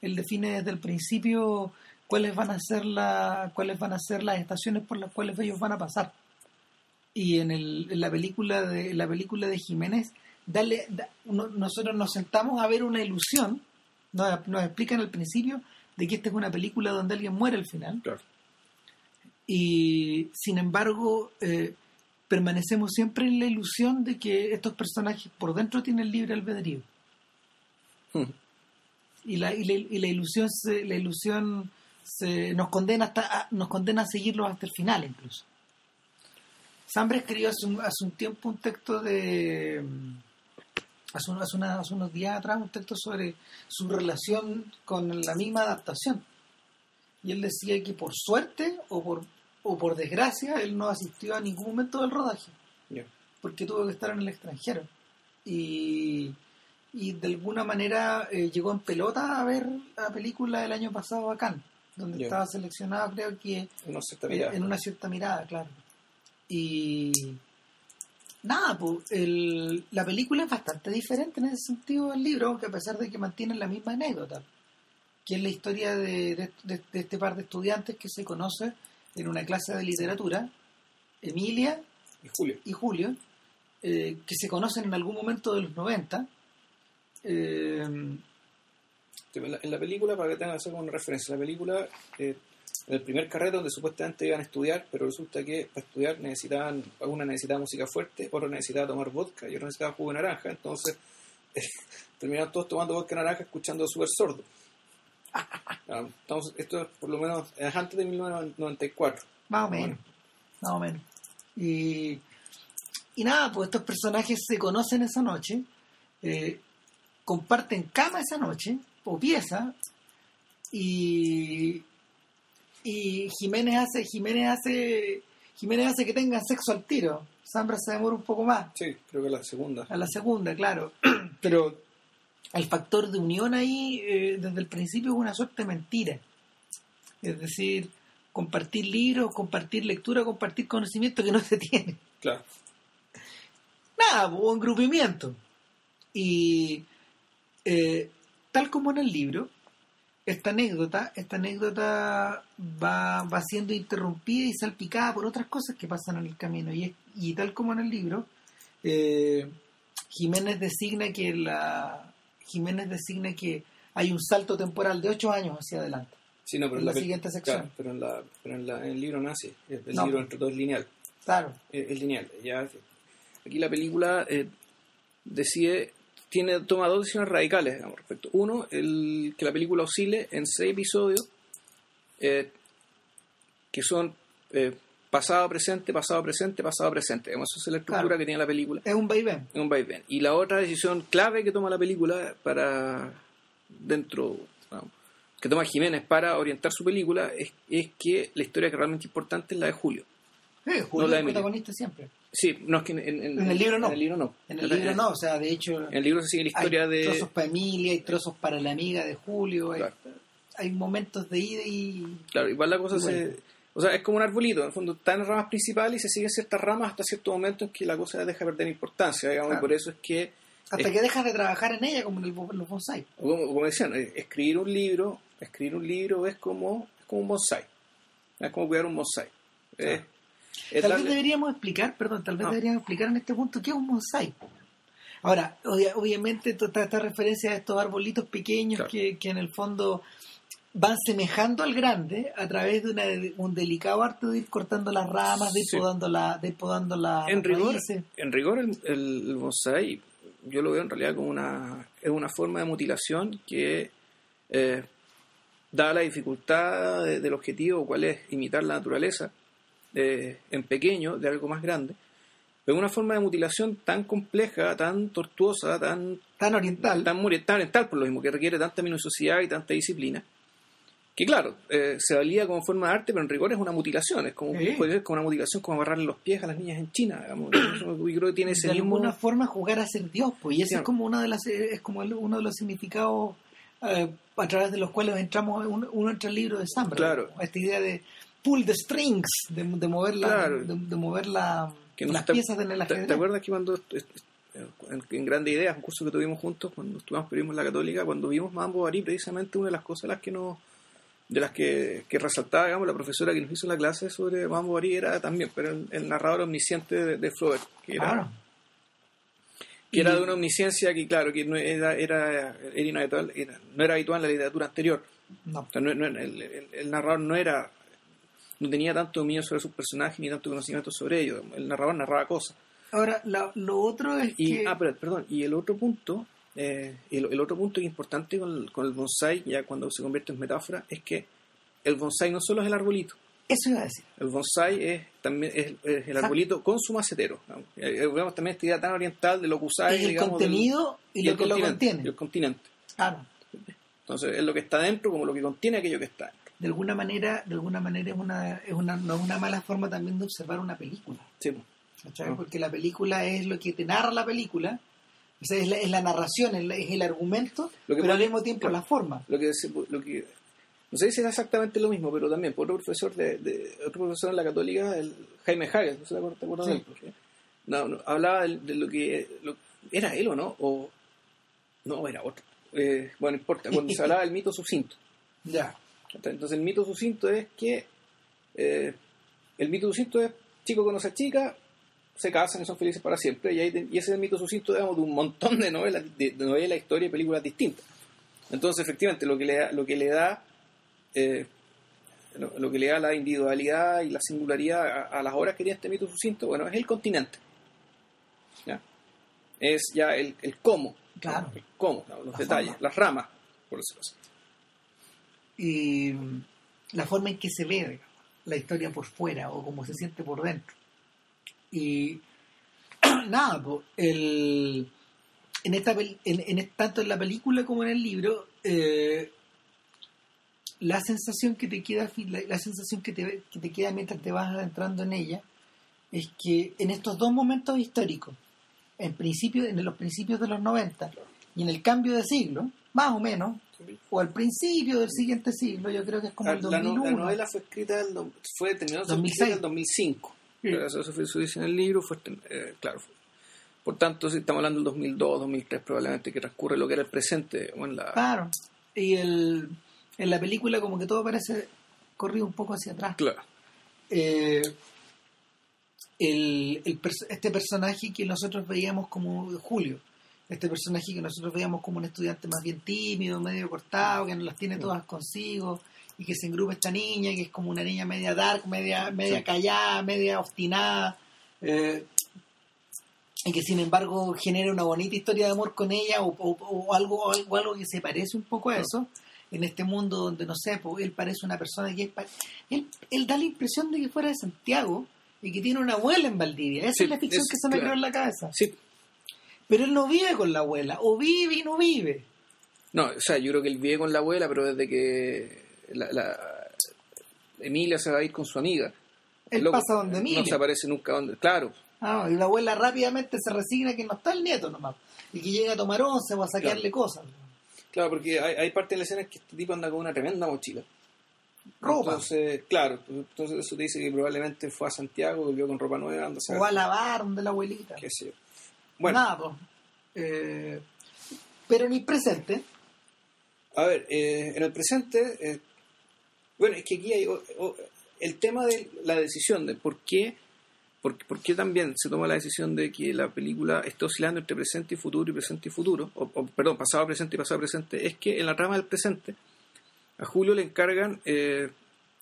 él define desde el principio cuáles van a ser la, cuáles van a ser las estaciones por las cuales ellos van a pasar. Y en, el, en la película de la película de Jiménez, dale, nosotros nos sentamos a ver una ilusión, nos, nos explican al principio de que esta es una película donde alguien muere al final. Y sin embargo, eh, permanecemos siempre en la ilusión de que estos personajes por dentro tienen libre albedrío. Hmm y la, y la, ilusión se, la ilusión se, nos condena hasta a, nos condena a seguirlo hasta el final incluso. Sambre escribió hace un, hace un tiempo un texto de hace, hace, unos días atrás un texto sobre su relación con la misma adaptación. Y él decía que por suerte o por o por desgracia él no asistió a ningún momento del rodaje porque tuvo que estar en el extranjero. Y y de alguna manera eh, llegó en pelota a ver la película del año pasado acá, donde estaba seleccionado creo que eh, en una cierta mirada, claro. Y nada, pues el, la película es bastante diferente en ese sentido del libro, aunque a pesar de que mantiene la misma anécdota, que es la historia de, de, este par de estudiantes que se conoce en una clase de literatura, Emilia y Julio, y Julio eh, que se conocen en algún momento de los 90 eh, en, la, película, para que tengan hacer una referencia, la película, eh, en el primer carrete donde supuestamente iban a estudiar, pero resulta que para estudiar necesitaban, alguna necesitaba música fuerte, otro necesitaba tomar vodka y otro necesitaba jugo de naranja, entonces eh, [laughs] terminaron todos tomando vodka naranja escuchando Super Sordo. Ah, esto es por lo menos antes de 1994. Más o menos, más o menos. Y, y nada, pues estos personajes se conocen esa noche. Eh, comparten cama esa noche, o pieza, y, y Jiménez hace, Jiménez hace, Jiménez hace que tengan sexo al tiro. Zambra se demora un poco más. Sí, creo que la segunda. A la segunda, claro. [clears throat] Pero el factor de unión ahí, eh, desde el principio, es una suerte de mentira. Es decir, compartir libros, compartir lectura, compartir conocimiento que no se tiene. Claro. Nada, hubo engrupimiento. Y eh, tal como en el libro, esta anécdota, esta anécdota va, va siendo interrumpida y salpicada por otras cosas que pasan en el camino. Y, y tal como en el libro, eh, Jiménez designa que la Jiménez designa que hay un salto temporal de ocho años hacia adelante. Sí, no, pero en la, siguiente sección. pero, en la, pero en, el libro no así. El, libro entre dos lineal. Claro. Es, lineal. Ya, aquí la película eh, decide tiene, toma dos decisiones radicales digamos, respecto. Uno, el, que la película oscile en seis episodios eh, que son eh, pasado, presente, pasado, presente, pasado, presente. Esa es la estructura que tiene la película. Es un vaivén. Es un vaivén. Y la otra decisión clave que toma la película para dentro, que toma Jiménez para orientar su película es, es que la historia que es realmente importante es la de Julio. Eh, Julio la es de protagonista siempre. Sí, no es que en, en- En el libro no. En el libro no. En el libro no, o sea, de hecho, En el libro se sigue la historia hay de... trozos para Emilia, hay trozos para la amiga de Julio, hay, Claro. hay momentos de ida y... Claro, igual la cosa se... O sea, es como un arbolito, en el fondo está en las ramas principales y se siguen ciertas ramas hasta cierto momento en que la cosa deja de perder importancia, digamos, Claro. y por eso es que, Hasta Es- que dejas de trabajar en ella como en, el, en los bonsai. como, como decían, eh, escribir un libro, escribir un libro es como, es como un bonsai, es como cuidar un bonsai. Es- es Tal darle- vez deberíamos explicar, perdón, tal vez No. deberíamos explicar en este punto qué es un bonsai. Ahora, obvia- obviamente toda esta referencia a estos arbolitos pequeños Claro. que, que en el fondo van semejando al grande a través de una- un delicado arte de ir cortando las ramas, de ir Sí. podando la, de ir podando la en rigor, en rigor el, el- el bonsai yo lo veo en realidad como una es una forma de mutilación que eh, da la dificultad de- del objetivo cuál es imitar la naturaleza eh, en pequeño de algo más grande pero es una forma de mutilación tan compleja tan tortuosa tan Tan oriental. tan, oriental por lo mismo que requiere tanta minuciosidad y tanta disciplina que claro, eh, se valía como forma de arte, pero en rigor es una mutilación, es como, ser como una mutilación como agarrarle los pies a las niñas en China, digamos. Yo creo que tiene ese de mismo... alguna forma jugar a ser Dios, pues, y ese es como una de las es como uno de los significados eh, a través de los cuales entramos uno, uno entra al libro de Sambra. Claro. Esta idea de pull the strings, de, de mover la, Claro. de, de mover la, que las está- piezas en el ¿Te, ajedrez. te acuerdas que cuando en, en Grandes Ideas, un curso que tuvimos juntos, cuando estudiamos periodismo en la Católica, cuando vimos Mambo Bovary, precisamente una de las cosas las que nos de las que, que resaltaba digamos, la profesora que nos hizo la clase sobre Mambo Bovary era también pero el, el narrador omnisciente de, de Flaubert, que era, Claro. que era de una omnisciencia que, claro, que no era, era, era inhabitual- era- no era habitual en la literatura anterior. No. O sea, no- no- el, el- el narrador no era no tenía tanto dominio sobre sus personajes ni tanto conocimiento sobre ellos. El narrador narraba cosas. Ahora, la- lo otro es Y, que... ah, pero, perdón, y el otro punto, eh, el, el otro punto importante con el, con el bonsai, ya cuando se convierte en metáfora, es que el bonsai no solo es el arbolito, Eso iba a decir. el bonsai es también es, es el arbolito con su macetero. ¿no? Eh, Vemos también esta idea tan oriental de lo que usáis, Es el digamos, contenido y, y lo que lo contiene. y el continente. Claro. Entonces, es lo que está dentro como lo que contiene aquello que está. De alguna manera, de alguna manera es una, es una, no es una mala forma también de observar una película. Sí. Ah. Porque la película es lo que te narra la película, o sea, es la, es la narración, es, la- es el argumento, Lo que pero al mismo tiempo claro. la forma. lo que, lo que no sé si es exactamente lo mismo pero también por otro profesor de, de- otro profesor en la católica el Jaime Hagen no sé te acuerdas- te acuerdas Sí. de él, porque- no, no, hablaba de, de lo que lo- era él o no o no era otro Eh, bueno no importa cuando se hablaba del mito sucinto [laughs] Ya. Entonces el mito sucinto es que eh, el mito sucinto es chico conoce a chica se casan y son felices para siempre y, ahí y ese es el mito sucinto digamos, de un montón de novelas de, de novelas historias y películas distintas entonces efectivamente lo que le da, lo que le da eh, lo, lo que le da la individualidad y la singularidad a, a las obras que tiene este mito sucinto bueno es el continente ¿ya? es ya el, el cómo Claro. el cómo ¿no? los La detalles forma. las ramas por decirlo así Mm, la forma en que se ve la historia por fuera o cómo se siente por dentro. Y [clears throat] nada, po, el, en esta, en, en- tanto en la película como en el libro, eh, la sensación que te queda la, la sensación que te, que te queda mientras te vas adentrando en ella es que en estos dos momentos históricos en principio en los principios de los 90 y en el cambio de siglo más o menos o al principio del siguiente siglo yo creo que es como el la, no- 2001 la novela fue escrita en do- fue terminó su 2006. escrita en el 2005 Pero eso, fue su dice en el libro fue eh, claro. Por tanto si estamos hablando del 2002 2003 probablemente que transcurre lo que era el presente o en la claro. Y el, en la película como que todo parece corrido un poco hacia atrás. Claro. Eh, el, el este personaje que nosotros veíamos como Julio, este personaje que nosotros veíamos como un estudiante más bien tímido, medio cortado, que no las tiene todas consigo y que se engrupa esta niña, que es como una niña media dark, media, media Sí. callada, media obstinada, eh, y que sin embargo genera una bonita historia de amor con ella o, o- o algo, o algo, algo que se parece un poco a eso en este mundo donde no sé, pues, él parece una persona que es él, él da la impresión de que fuera de Santiago y que tiene una abuela en Valdivia. Esa Sí, es la ficción es- que se me claro. creó en la cabeza. sí Pero él no vive con la abuela, o vive y no vive. No, o sea, yo creo que él vive con la abuela, pero desde que la, la- Emilia se va a ir con su amiga. Él Loco, pasa donde Emilia. No se aparece nunca donde. Claro, Ah, y la abuela rápidamente se resigna que no está el nieto nomás. Y que llega a tomar once o a saquearle cosas. claro, porque hay, hay parte de la escena en que este tipo anda con una tremenda mochila. Ropa. Entonces, claro, entonces eso te dice que probablemente fue a Santiago, volvió con ropa nueva, anda o a lavar donde la abuelita. qué sé yo. Bueno, Nada, pues. Eh, pero en el presente, a ver, eh, en el presente, eh, bueno, es que aquí hay o- o- el tema de la decisión de por qué, por, por qué también se toma la decisión de que la película esté oscilando entre presente y futuro y presente y futuro, o, o, perdón, pasado, presente y pasado, presente, es que en la trama del presente a Julio le encargan, eh,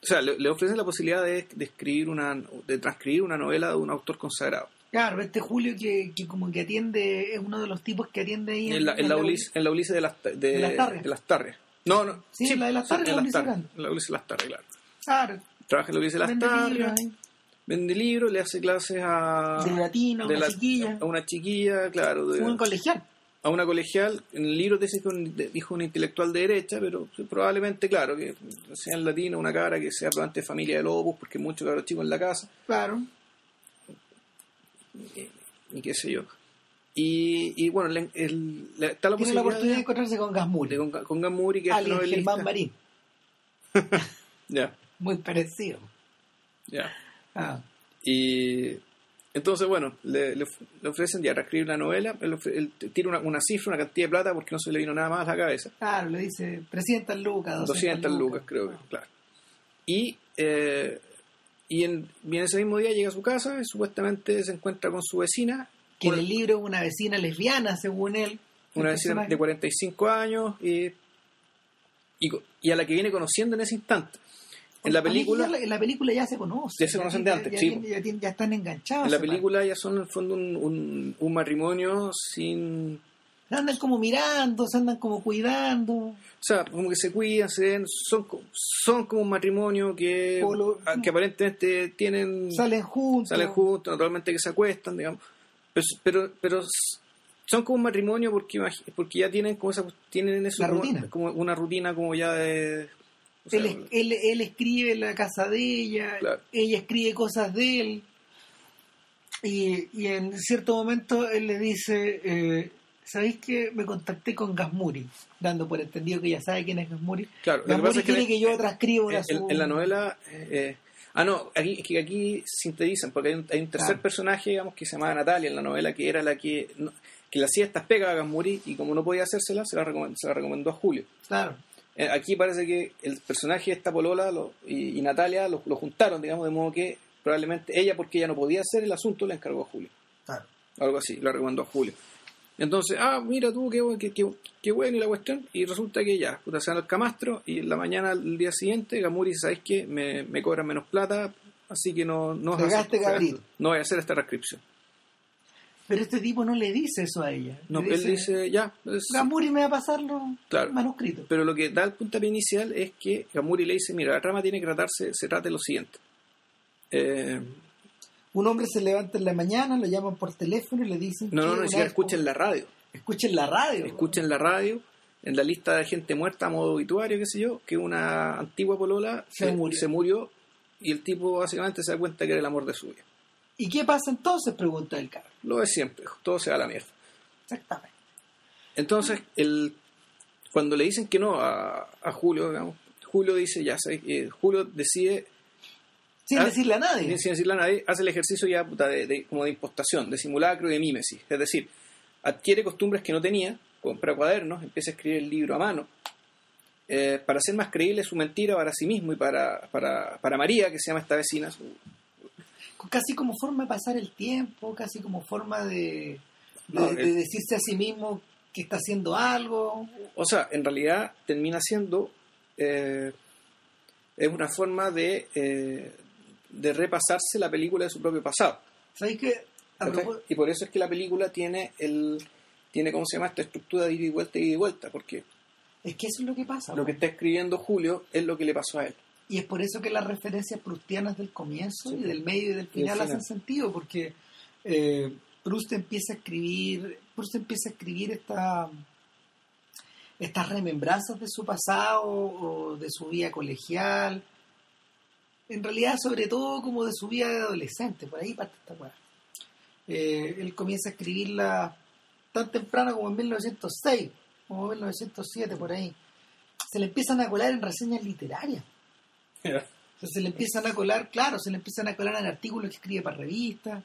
o sea, le, le ofrecen la posibilidad de, de escribir una, de transcribir una novela de un autor consagrado. Claro, este Julio que, que como que atiende, es uno de los tipos que atiende ahí En la, en la Ulises, en la Ulises de las, de, de las Tarrias. de las Tarrias. No, no. Sí, la de las Tarrias, en la Ulises Tarrias. Grande. En la Ulises de las Tarrias, claro. Claro, Trabaja en la Ulises de las libros ahí, vende libros, le hace clases a... de latino, de una la- chiquilla, A una chiquilla, claro. de- un colegial. a una colegial. En el libro dice que un- dijo un intelectual de derecha, pero probablemente, claro, que sea en latino, una cara que sea probablemente familia de lobos, porque hay muchos cabros chicos en la casa. Claro. Y qué sé yo. Y, y bueno, le- el- le- está la Tiene la oportunidad de de, encontrarse con Gasmuri, con, con Gamuri, que es alias novelista. Germán Marín. [laughs] Ya, Muy parecido. ya. Ah, Y entonces, bueno, le, le of- le ofrecen ya reescribir la novela, él, ofre- él tira una, una cifra, una cantidad de plata, porque no se le vino nada más a la cabeza. claro, le dice 300 lucas, 200, 200 lucas, creo que, claro. Y, eh, y, en, y en ese mismo día llega a su casa y supuestamente se encuentra con su vecina, Que en el libro es una vecina lesbiana, según él. el una vecina personaje. de 45 años y, y, y a la que viene conociendo en ese instante. En la película, ya la- en la película ya se conoce. Ya se conocen de antes, ya, sí, ya- ya están enganchados. en la película ya son en el fondo un, un, un matrimonio sin... Andan como mirando, se andan como cuidando. O sea, como que se cuidan, se ven, son, son como un matrimonio que, que aparentemente tienen... Salen juntos. salen juntos, naturalmente que se acuestan, digamos. Pero, pero, pero son como un matrimonio porque, porque ya tienen como esa, tienen eso como, rutina. como una rutina como ya de... o sea, Él, él, él escribe en la casa de ella, Claro. ella escribe cosas de él. Y, y en cierto momento él le dice, eh, ¿sabéis que me contacté con Gasmuri? Dando por entendido que ya sabe quién es Gasmuri. claro, lo que Gasmuri pasa es que, quiere que yo transcriba una en, en- su- en la novela... eh, eh, ah, no, aquí, es que aquí sintetizan, porque hay un, hay un tercer Claro. personaje, digamos, que se llamaba Natalia en la novela, que era la que... no- que le hacía estas pegas a Gasmuri y como no podía hacérsela, se la, recomendó, se la recomendó a Julio. Claro. Eh, Aquí parece que el personaje de esta Polola lo- y, y Natalia lo, lo juntaron, digamos, de modo que probablemente ella, porque ella no podía hacer el asunto, le encargó a Julio. claro. Algo así, lo recomendó a Julio. Entonces, ah, mira tú, qué, qué, qué, qué bueno y la cuestión. Y resulta que ya, puta, se van al camastro y en la mañana, el día siguiente, Gamuri dice, ¿sabes qué? Me, me cobran menos plata, así que no, no, hacer- cabrito. no voy a hacer esta transcripción. Pero este tipo no le dice eso a ella. No, Le él dice, ya, es- Gamuri me va a pasar los Claro. manuscritos. pero lo que da el puntapié inicial es que Gamuri le dice, mira, la trama tiene que tratarse, se trata de lo siguiente. Eh, Un hombre se levanta en la mañana, lo llaman por teléfono y le dicen no, no, no, ni siquiera escuchen la radio. escuchen la radio. escuchen la radio, en la lista de gente muerta a modo obituario, qué sé yo, que una antigua polola Se murió. se murió y el tipo básicamente se da cuenta que era el amor de su vida. ¿Y qué pasa entonces? Pregunta el carro. Lo de siempre, todo se va a la mierda. Exactamente. Entonces, el, cuando le dicen que no a, a Julio, digamos, Julio dice, ya sé, que Julio decide, Sin Ah, decirle a nadie. sin decirle a nadie, hace el ejercicio ya puta, de, de- como de impostación, de simulacro y de mímesis. Es decir, adquiere costumbres que no tenía, compra cuadernos, empieza a escribir el libro a mano, eh, para hacer más creíble su mentira para sí mismo y para, para, para María, que se llama esta vecina, su- Casi como forma de pasar el tiempo, casi como forma de, de, No, de el- decirse a sí mismo que está haciendo algo. O sea, en realidad termina siendo eh, es una forma de, eh, de repasarse la película de su propio pasado. ¿Sabéis que Y por eso es que la película tiene el tiene cómo se llama esta estructura de ida y vuelta y ida y vuelta, porque Es que eso es lo que pasa. lo que está escribiendo Julio es lo que le pasó a él. Y es por eso que las referencias prustianas del comienzo Sí. y del medio y del final final. hacen sentido, porque eh, Proust empieza a escribir, Proust empieza a escribir esta estas remembranzas de su pasado o de su vida colegial. En realidad, sobre todo, como de su vida de adolescente. Por ahí parte esta weá. Eh, él comienza a escribirla tan temprano como en 1906, como en 1907, por ahí. Se le empiezan a colar en reseñas literarias. se le empiezan a colar, claro, se le empiezan a colar en artículos que escribe para revistas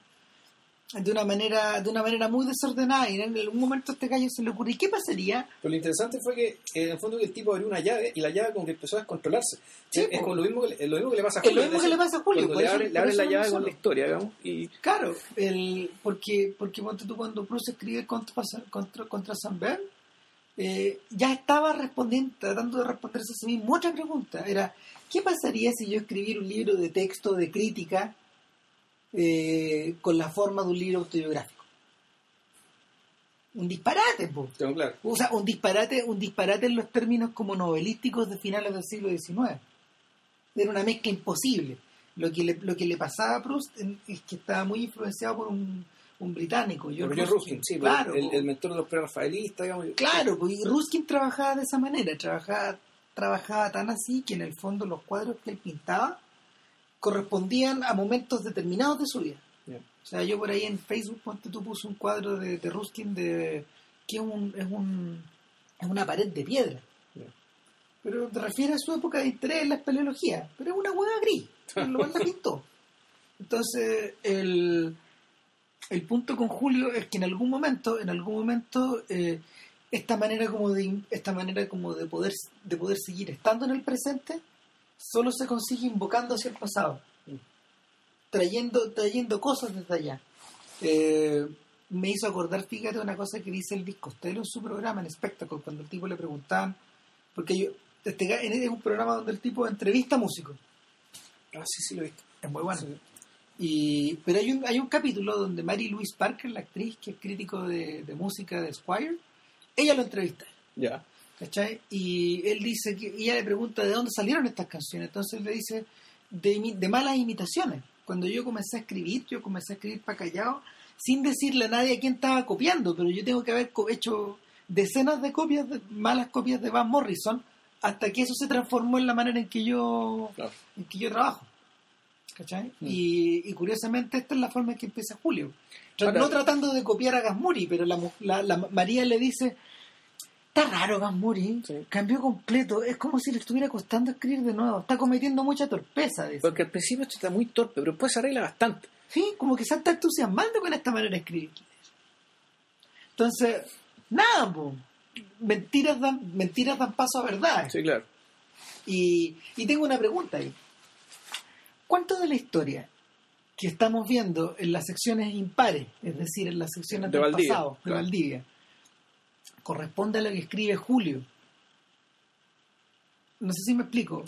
de una manera de una manera muy desordenada y en algún momento este gallo se le ocurre ¿y qué pasaría? Pero lo interesante fue que en el fondo el tipo abrió una llave y la llave como que empezó a descontrolarse. Es, como lo mismo, que, lo mismo que le pasa a Julio es lo mismo que le pasa a Julio cuando le abre, la llave con la historia digamos y claro el, porque porque tú cuando Bruce escribe contra, contra, contra San Ben eh, ya estaba respondiendo tratando de responderse a sí mismo otra pregunta. Era ¿qué pasaría si yo escribiera un libro de texto de crítica eh, con la forma de un libro autobiográfico. Un disparate, O sea, un disparate, un disparate en los términos como novelísticos de finales del siglo XIX. Era una mezcla imposible. Lo que le, lo que le pasaba a Proust es que estaba muy influenciado por un, un británico. George Ruskin, sí, claro, el, mentor de los prerafaelistas, digamos. Claro, pues Ruskin trabajaba de esa manera, trabajaba, trabajaba tan así que en el fondo los cuadros que él pintaba correspondían a momentos determinados de su vida. O sea, yo por ahí en Facebook, ponte tú puse un cuadro de, Ruskin de que es, un, es, un, es una pared de piedra. Pero te refiere a su época de interés en la espeleología. Pero es una hueá gris. [laughs] Lo la pintó. Entonces, el, el punto con Julio es que en algún momento, en algún momento, eh, esta manera como de esta manera como de poder de poder seguir estando en el presente solo se consigue invocando hacia el pasado, trayendo, trayendo cosas desde allá. Eh, me hizo acordar, fíjate, una cosa que dice el disco Costello en su programa, en Spectacle, cuando el tipo le preguntaban, porque yo, este, es un programa donde el tipo entrevista músicos. Ah, sí, sí, lo he visto. Es muy bueno. Y, pero hay un, hay un capítulo donde Mary Louise Parker, la actriz que es crítico de, de música de Squire, ella lo entrevista. Ya. ¿Cachai? Y él dice que ella le pregunta de dónde salieron estas canciones. Entonces le dice de, de malas imitaciones. Cuando yo comencé a escribir, yo comencé a escribir para callado sin decirle a nadie a quién estaba copiando, pero yo tengo que haber hecho decenas de copias, de, malas copias de Van Morrison, hasta que eso se transformó en la manera en que yo, en que yo trabajo. ¿Cachai? Mm. Y, curiosamente esta es la forma en que empieza Julio. no tratando de copiar a Gasmuri, pero la, la María le dice, Está raro Gasmuri, cambió completo, es como si le estuviera costando escribir de nuevo, está cometiendo mucha torpeza. Porque al principio esto está muy torpe, pero después se arregla bastante. Sí, como que se está entusiasmando con esta manera de escribir. Entonces, nada, mentiras dan, mentiras dan paso a verdad. Sí, claro. Y, tengo una pregunta ahí. ¿Cuánto de la historia que estamos viendo en las secciones impares, es decir, en las secciones del pasado, de Valdivia, corresponde a lo que escribe Julio. No sé si me explico.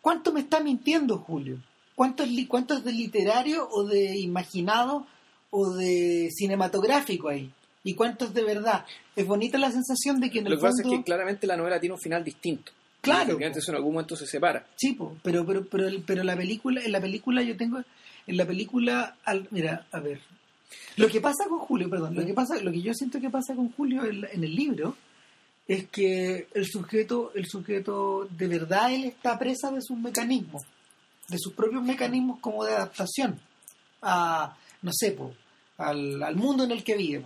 ¿Cuánto me está mintiendo Julio? ¿Cuánto es, ¿Cuánto es de literario o de imaginado o de cinematográfico ahí? ¿Y cuánto es de verdad? Es bonita la sensación de que en el Lo que pasa es que claramente la novela tiene un final distinto. Claro. Porque antes en algún momento se separa. Sí, pero, pero, pero, pero la película, en la película yo tengo, en la película, al, mira, a ver, lo que pasa con Julio, perdón, lo que pasa, lo que yo siento que pasa con Julio en, el libro es que el sujeto, el sujeto de verdad él está presa de sus mecanismos, de sus propios mecanismos como de adaptación a, no sé, al, mundo en el que vive.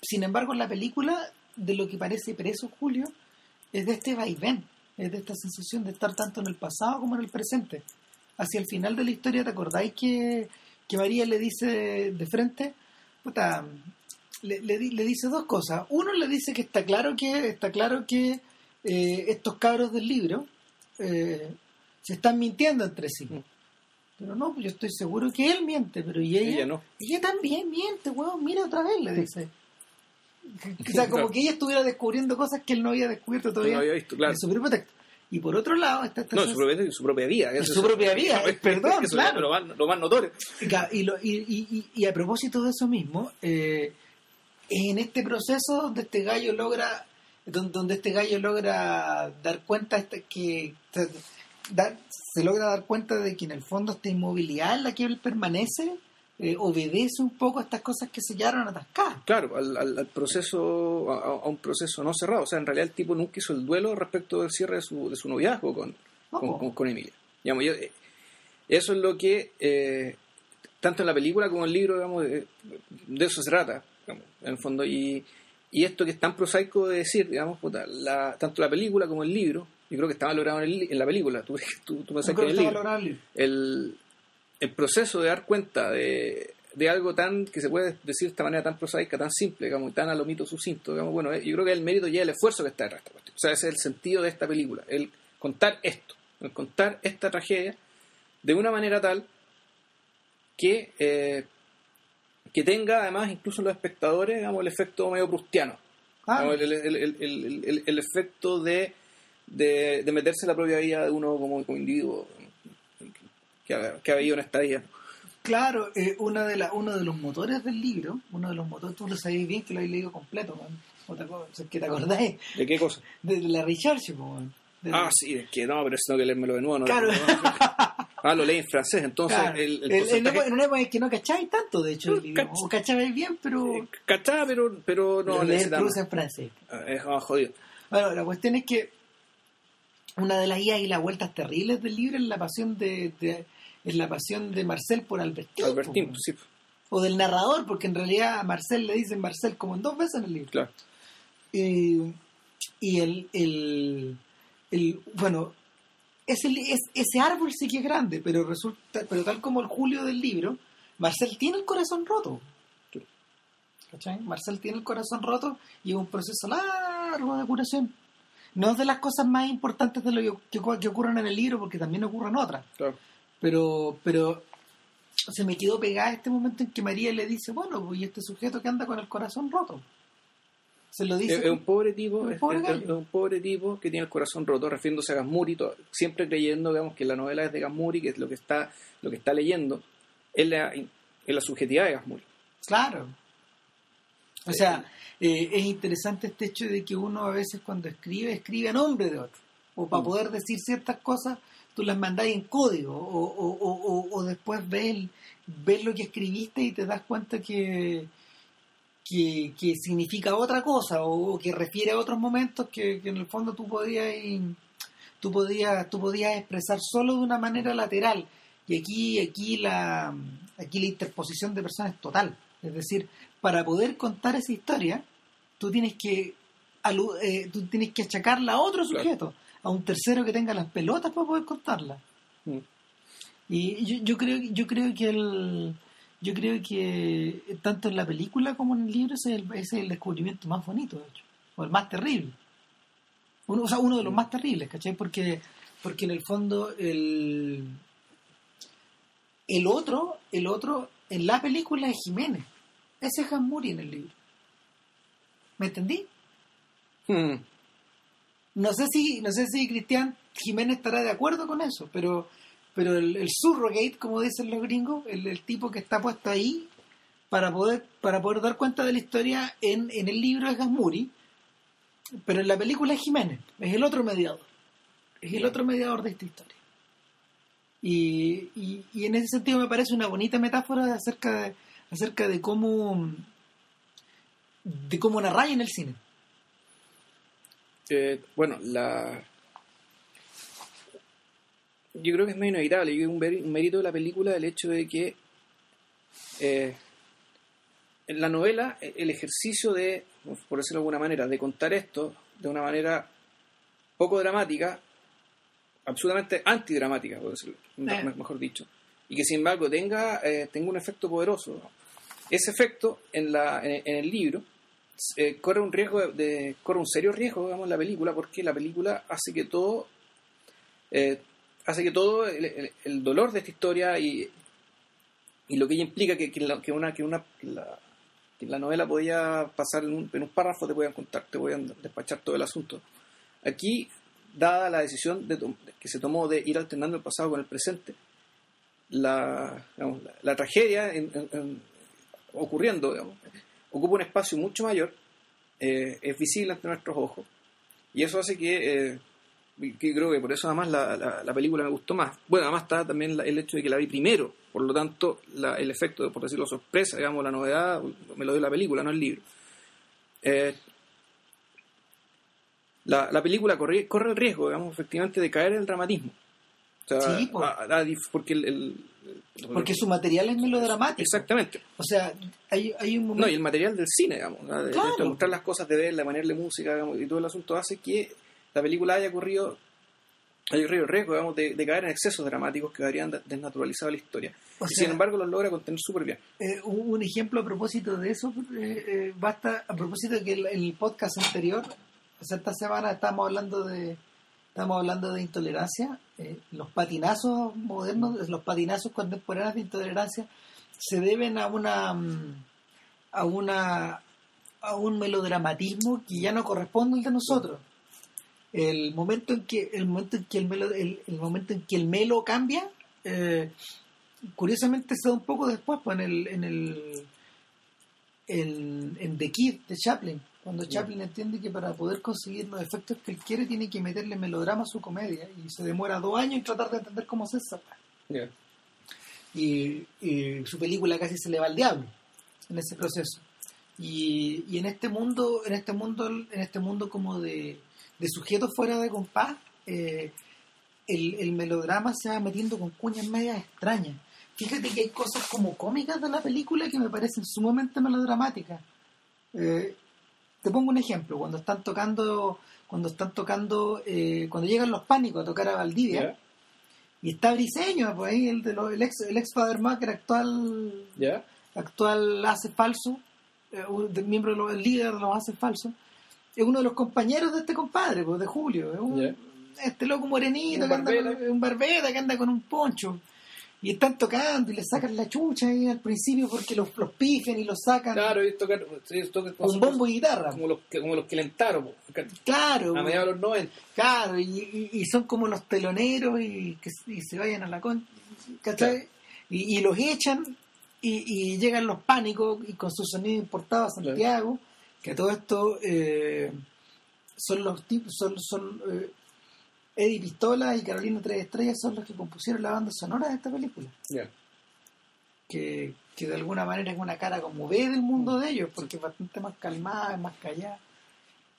Sin embargo, en la película, de lo que parece preso Julio, es de este vaivén, es de esta sensación de estar tanto en el pasado como en el presente. Hacia el final de la historia, ¿te acordáis que que María le dice de frente, puta, le, le, dice dos cosas. Uno le dice que está claro que, está claro que eh, estos cabros del libro eh, se están mintiendo entre sí. Mm. Pero no, yo estoy seguro que él miente, pero y ella, no. ella también miente, weón, mira otra vez, le dice. O sea, como [laughs] que ella estuviera descubriendo cosas que él no había descubierto todavía no había visto, claro. en su propio texto. Y por otro lado está No, su propia, su propia vida. su propia vida, perdón, claro. Lo más, lo más notorio. Y, lo, y, y, a propósito de eso mismo, eh, en este proceso donde este gallo logra donde este gallo logra dar cuenta este, que se logra dar cuenta de que en el fondo esta inmovilidad en la que él permanece eh, obedece un poco a estas cosas que se llegaron atascadas. Claro, al, al, al proceso, a, a, un proceso no cerrado. O sea, en realidad el tipo nunca hizo el duelo respecto del cierre de su, de su noviazgo con, No, con, po. con- con Emilia. Digamos, yo, eh, eso es lo que, eh, tanto en la película como en el libro, digamos, eh, de eso se trata, digamos, en el fondo. Y, y esto que es tan prosaico de decir, digamos, puta, la, tanto la película como el libro, yo creo que está valorado en, el li- en la película. Tú, tú, tú pensás que en el libro el. El, proceso de dar cuenta de, de algo tan que se puede decir de esta manera tan prosaica, tan simple, digamos, y tan a lo mito sucinto, digamos, bueno, eh, yo creo que el mérito ya el esfuerzo que está detrás de esta cuestión. O sea, ese es el sentido de esta película, el contar esto, el contar esta tragedia de una manera tal que, eh, que tenga además incluso en los espectadores, digamos, el efecto medio prustiano. Ah, Digamos, el, el- el- el- el- el efecto de, de, de meterse en la propia vida de uno como, como individuo que ha, que ha vivido en esta vida. Claro, eh, una de la, uno de los motores del libro, uno de los motores, tú lo sabéis bien que lo habéis leído completo, man. ¿O te acuerdas? O sea, que te acordáis ¿De qué cosa? de la Richard, man. De- Ah, sí, es que no, pero es no que leérmelo de nuevo. No, Claro. Ah, lo leí en francés, entonces Claro. el, el En- en porcentaje- una- en una época en que no cacháis tanto, de hecho, el libro. Cach- O cachabais bien, pero eh, cachaba, pero, pero no no. Proust en francés. Ah, Es ah, jodido. Bueno, la cuestión es que una de las idas y las vueltas terribles del libro es la pasión de, de- es la pasión de Marcel por. Albertín, po, sí, o del narrador, porque en realidad a Marcel le dicen Marcel como en dos veces en el libro. claro. Y, y el, el, el- bueno, ese, es, ese árbol sí que es grande, pero resulta, pero tal como el Julio del libro, Marcel tiene el corazón roto. ¿Cachai? Marcel tiene el corazón roto y es un proceso largo de curación. No es de las cosas más importantes de lo que, que, que ocurren en el libro, porque también ocurren otras. claro. Pero, pero se me quedó pegada este momento en que María le dice, bueno, pues, y este sujeto que anda con el corazón roto. Se lo dice. Es, es un pobre tipo, Un es, pobre es- gallo. es un pobre tipo que tiene el corazón roto, refiriéndose a Gasmuri, todo- siempre creyendo, digamos, que la novela es de Gasmuri, que es lo que está, lo que está leyendo, es la, es la subjetividad de Gasmuri. Claro. O sea, eh, es interesante este hecho de que uno a veces cuando escribe, escribe a nombre de otro. O para Mm. poder decir ciertas cosas, tú las mandáis en código. O, o, o, o- después ves, ves lo que escribiste y te das cuenta que, que, que significa otra cosa o que refiere a otros momentos que, que en el fondo tú podías tú podías tú podías expresar solo de una manera lateral y aquí aquí la aquí la interposición de personas es total es decir para poder contar esa historia tú tienes que eh, tú tienes que achacarla a otro Claro. sujeto a un tercero que tenga las pelotas para poder contarla Mm. y yo, yo creo yo creo que el yo creo que tanto en la película como en el libro ese es el, ese es el descubrimiento más bonito de hecho o el más terrible uno, o sea uno de los Mm. más terribles ¿cachai? porque porque en el fondo el el otro el otro en la película es Jiménez ese es Hamuri en el libro ¿me entendí? Mm. No sé si no sé si Cristian Jiménez estará de acuerdo con eso pero pero el, el surrogate como dicen los gringos el, el tipo que está puesto ahí para poder para poder dar cuenta de la historia en, en el libro es Gasmuri pero en la película es Jiménez es el otro mediador es el otro mediador de esta historia. Y, y, y en ese sentido me parece una bonita metáfora acerca de, acerca de cómo de cómo narrar en el cine Eh, bueno, la. Yo creo que es medio inevitable. Yo creo que un, ver- un mérito de la película el hecho de que eh, en la novela eh, el ejercicio de, por decirlo de alguna manera, de contar esto de una manera poco dramática, absolutamente antidramática, por decirlo, Eh. me- mejor dicho, y que sin embargo tenga, eh, tenga un efecto poderoso. Ese efecto en, la, en, en el libro eh, corre un riesgo de, corre un serio riesgo digamos la película porque la película hace que todo eh, hace que todo el, dolor de esta historia y, y lo que ella implica que, que, la, una que una la, que la novela podía pasar en un, en un párrafo te podían contar te podían despachar todo el asunto. Aquí dada la decisión de que se tomó de ir alternando el pasado con el presente la, la, tragedia en- ocurriendo digamos, ocupa un espacio mucho mayor, eh, es visible ante nuestros ojos, y eso hace que, eh, que creo que por eso además la, la, la película me gustó más. Bueno, además está también el hecho de que la vi primero, por lo tanto la- el efecto, de, por decirlo sorpresa, digamos, la novedad, me lo dio la película, no el libro. Eh, la, la película corre, corre el riesgo, digamos, efectivamente, de caer en el dramatismo. O sea, Sí, po. a- a- dif- porque el, el- Porque su material es melodramático. Exactamente. O sea, hay, hay un momento... No, y el material del cine, digamos, de, de- Claro. de mostrar las cosas, de verla, de ponerle música, digamos, y todo el asunto hace que la película haya corrido, haya corrido el riesgo, digamos, de, de caer en excesos dramáticos que habrían de- desnaturalizado la historia. O y sea- sin embargo los logra contener súper bien. Eh, un ejemplo a propósito de eso, eh, eh, basta, a propósito de que el, el podcast anterior, o sea, esta semana estábamos hablando de estamos hablando de intolerancia, eh, los patinazos modernos, los patinazos contemporáneos de intolerancia se deben a una mm, a una a un melodramatismo que ya no corresponde al de nosotros. El momento en que el momento en que el melo, el, el momento en que el melo cambia eh, curiosamente se da un poco después pues, en el en el en, en The Kid de Chaplin cuando. Chaplin entiende que para poder conseguir los efectos que él quiere tiene que meterle melodrama a su comedia y se demora dos años en tratar de entender cómo se weá. y, y su película casi se le va al diablo en ese proceso y, y en este mundo en este mundo en este mundo como de, de sujetos fuera de compás eh, el, el melodrama se va metiendo con cuñas medias extrañas fíjate que hay cosas como cómicas de la película que me parecen sumamente melodramáticas Eh, te pongo un ejemplo cuando están tocando cuando están tocando eh, cuando llegan los pánicos a tocar a Valdivia y está Briseño, pues ahí el, de los- el ex, el ex Father Macker actual, actual hace falso, eh, un- de- miembro de los, el líder de los hace falso, es uno de los compañeros de este compadre, pues de Julio, es un, este loco morenito, Un que anda con- un barbeta que anda con un poncho. Y están tocando y le sacan la chucha ahí al principio porque los, los pifen y los sacan Claro, sí, tocar con bombo y guitarra. como los que, como los que lentaron, Claro, a mediados de los 90. Claro, y, y- y son como los teloneros y que y se vayan a la con... ¿cachai? Claro. Y, y los echan y, y llegan los pánicos y con su sonido importado a Santiago, que todo esto eh, son los tipos, son, son eh, Eddie Pistola y Carolina Tres Estrellas son los que compusieron la banda sonora de esta película, que, que de alguna manera es una cara como B del mundo de ellos, porque es bastante más calmada, es más callada,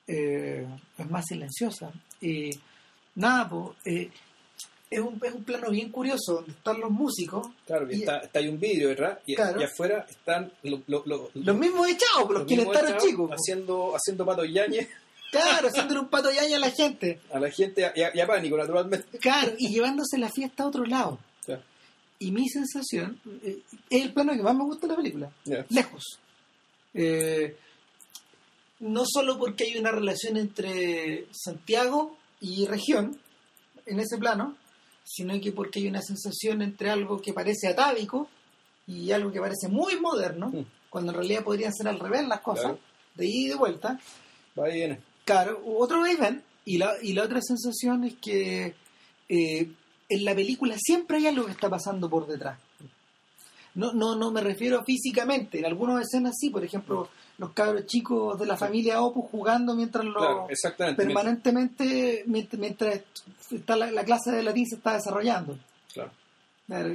eh, es más silenciosa. Y nada, pues, eh, es, un, es un plano bien curioso donde están los músicos, Claro, Y- está, está ahí un vidrio, ¿verdad? Y, Claro. y afuera están lo- lo- lo- los mismos echados, pues, los, que le estaron echados chicos. Haciendo, haciendo pato yañe Claro, haciéndole un pato yaña a la gente. a la gente y a, y a pánico, naturalmente. Claro, y llevándose la fiesta a otro lado. Y mi sensación eh, es el plano que más me gusta de la película. Lejos. Eh, no solo porque hay una relación entre Santiago y región en ese plano, sino que porque hay una sensación entre algo que parece atávico y algo que parece muy moderno, Mm. cuando en realidad podrían ser al revés las cosas, Claro. de ida y de vuelta. Va y viene. Claro, otro va y la, y la otra sensación es que eh, en la película siempre hay algo que está pasando por detrás. No, no, no me refiero físicamente. En algunas escenas sí, por ejemplo, los cabros chicos de la familia Opus jugando mientras lo Claro, exactamente. permanentemente mientras, mientras está la, la clase de latín se está desarrollando. Claro.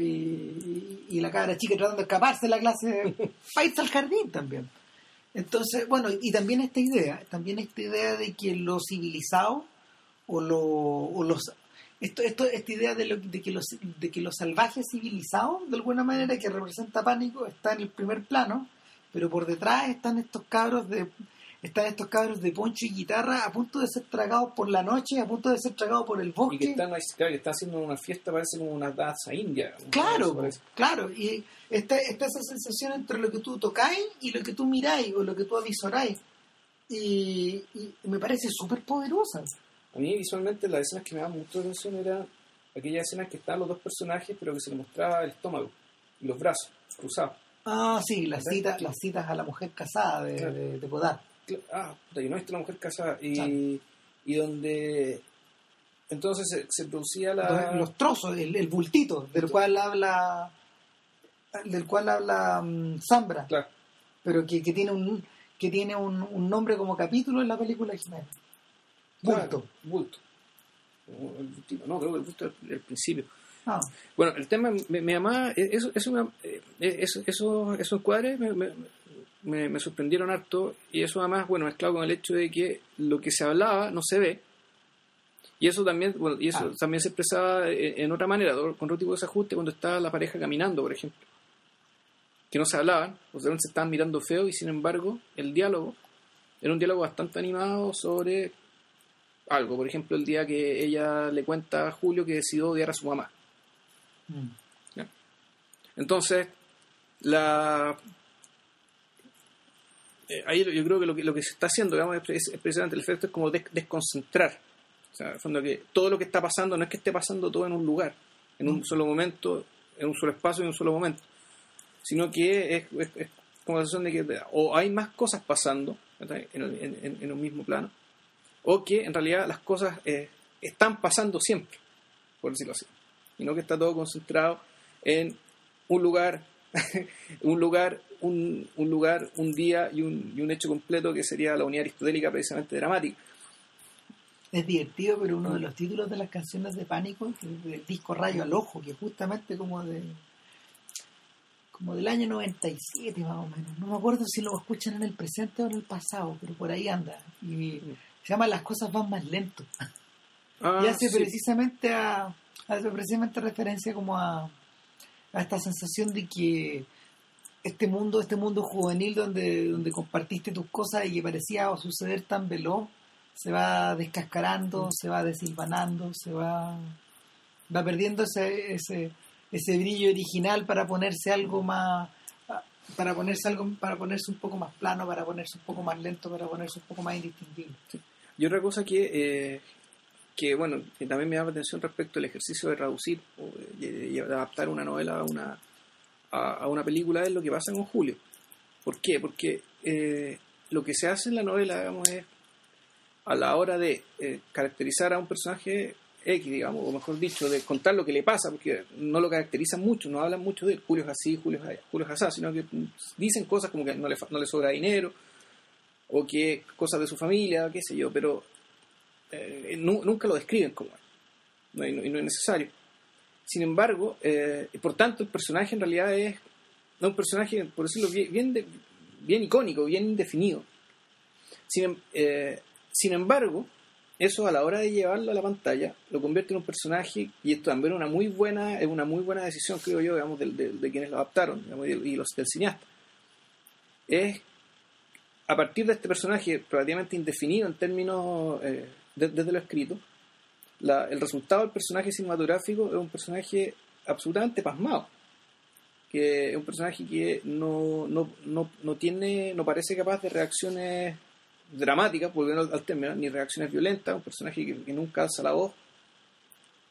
Y, y- y la cabra chica tratando de escaparse de la clase [laughs] fights al jardín también. Entonces, bueno, y también esta idea, también esta idea de que lo civilizado o, lo, o los esto, esto, esta idea de, lo- de que los de que los salvajes civilizados, de alguna manera, que representa pánico, está en el primer plano, pero por detrás están estos cabros de están estos cabros de poncho y guitarra a punto de ser tragados por la noche, a punto de ser tragados por el Y bosque. que están, claro, que están haciendo una fiesta, parece como una danza india. Claro, claro, y está, está esa sensación entre lo que tú tocáis y lo que tú miráis o lo que tú avisoráis. Y, y me parece súper poderosa. A mí visualmente las escenas que me daban mucha atención eran aquellas escenas que estaban los dos personajes, pero que se les mostraba el estómago y los brazos cruzados. Ah, sí, las citas, las citas a la mujer casada de, Claro. de, de Podar. Ah, puta, y no viste la mujer casada. Y, Claro. y donde entonces se, se producía la. Los, los trozos, el, el bultito, del cual habla del cual habla mm, Zambra, Claro, pero que, que tiene un que tiene un, un nombre como capítulo en la película original. Bulto. bulto. No, creo que el busto es el principio. Ah, Bueno, el tema, me, me llamaba, eso, eso, eh, eso, eso- esos encuadres me, me, me- me sorprendieron harto y eso además, bueno, mezclado con el hecho de que lo que se hablaba no se ve y eso también, bueno, y eso Ah. también se expresaba en, en otra manera, con otro tipo de desajuste cuando estaba la pareja caminando, por ejemplo, que no se hablaban, o sea, se estaban mirando feo y sin embargo el diálogo era un diálogo bastante animado sobre algo, por ejemplo, el día que ella le cuenta a Julio que decidió odiar a su mamá. mm. Entonces, la eh, ahí yo creo que lo que, lo que se está haciendo, digamos, es, es precisamente el efecto es como des- desconcentrar. O sea, en el fondo que todo lo que está pasando no es que esté pasando todo en un lugar, en un solo momento, en un solo espacio, en un solo momento, sino que es, es- es como la sensación de que o hay más cosas pasando en, el- en un mismo plano, o que en realidad las cosas eh, están pasando siempre, por decirlo así, y no que está todo concentrado en un lugar, [laughs] un lugar, un, un lugar, un día y un, y un hecho completo que sería la unidad aristotélica precisamente dramática. Es divertido, pero uno de los títulos de las canciones de Pánico, es del disco Rayo al Ojo, que es justamente como de como del año 97 más o menos. No me acuerdo si lo escuchan en el presente o en el pasado, pero por ahí anda. Y se llama Las cosas van más lento. Ah, y hace sí. precisamente a hace precisamente referencia como a, a esta sensación de que este mundo este mundo juvenil donde donde compartiste tus cosas y que parecía suceder tan veloz se va descascarando se va desilvanando se va va perdiendo ese ese ese brillo original para ponerse algo más para ponerse algo para ponerse un poco más plano para ponerse un poco más lento para ponerse un poco más indistinguible. Y otra cosa que, eh, que bueno, que también me llama la atención respecto al ejercicio de traducir o de, adaptar una novela a una, a, una película es lo que pasa con Julio. ¿Por qué? Porque eh, lo que se hace en la novela, digamos, es a la hora de eh, caracterizar a un personaje X, digamos, o mejor dicho, de contar lo que le pasa, porque no lo caracterizan mucho, no hablan mucho de Julio es así, Julio es, allá, Julio es así, sino que dicen cosas como que no le, no le sobra dinero, o que cosas de su familia, qué sé yo, pero eh, nu- nunca lo describen como él. No, y no- es necesario. Sin embargo, eh, por tanto, el personaje en realidad es no, un personaje, por decirlo bien, bien, icónico, bien indefinido. Sin, em- eh, sin embargo, eso a la hora de llevarlo a la pantalla lo convierte en un personaje y esto también es una muy buena es una muy buena decisión creo yo digamos de, de- quienes lo adaptaron y los del cineasta es a partir de este personaje relativamente indefinido en términos desde lo escrito la- el resultado del personaje cinematográfico es un personaje absolutamente pasmado que es un personaje que no, no, no, no tiene no parece capaz de reacciones dramáticas, volviendo al término, ni reacciones violentas, un personaje que, que nunca alza la voz,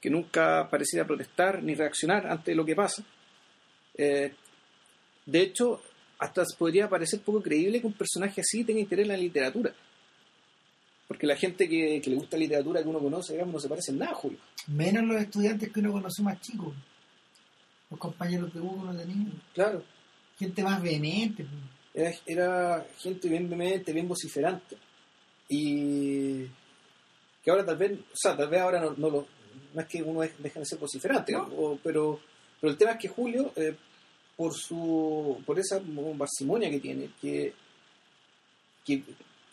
que nunca pareciera protestar ni reaccionar ante lo que pasa. Eh, de hecho, hasta podría parecer poco creíble que un personaje así tenga interés en la literatura. Porque la gente que, que le gusta la literatura que uno conoce, digamos, no se parece en nada Julio. menos los estudiantes que uno conoce más chicos los compañeros de Hugo no tenían Claro. gente más vehemente pues. Era, era gente bien vehemente, bien vociferante. Y que ahora tal vez, o sea, tal vez ahora no, no lo, no es que uno deje de ser vociferante, No. o- pero, pero el tema es que Julio, eh, por su, por esa parsimonia que tiene, que, que,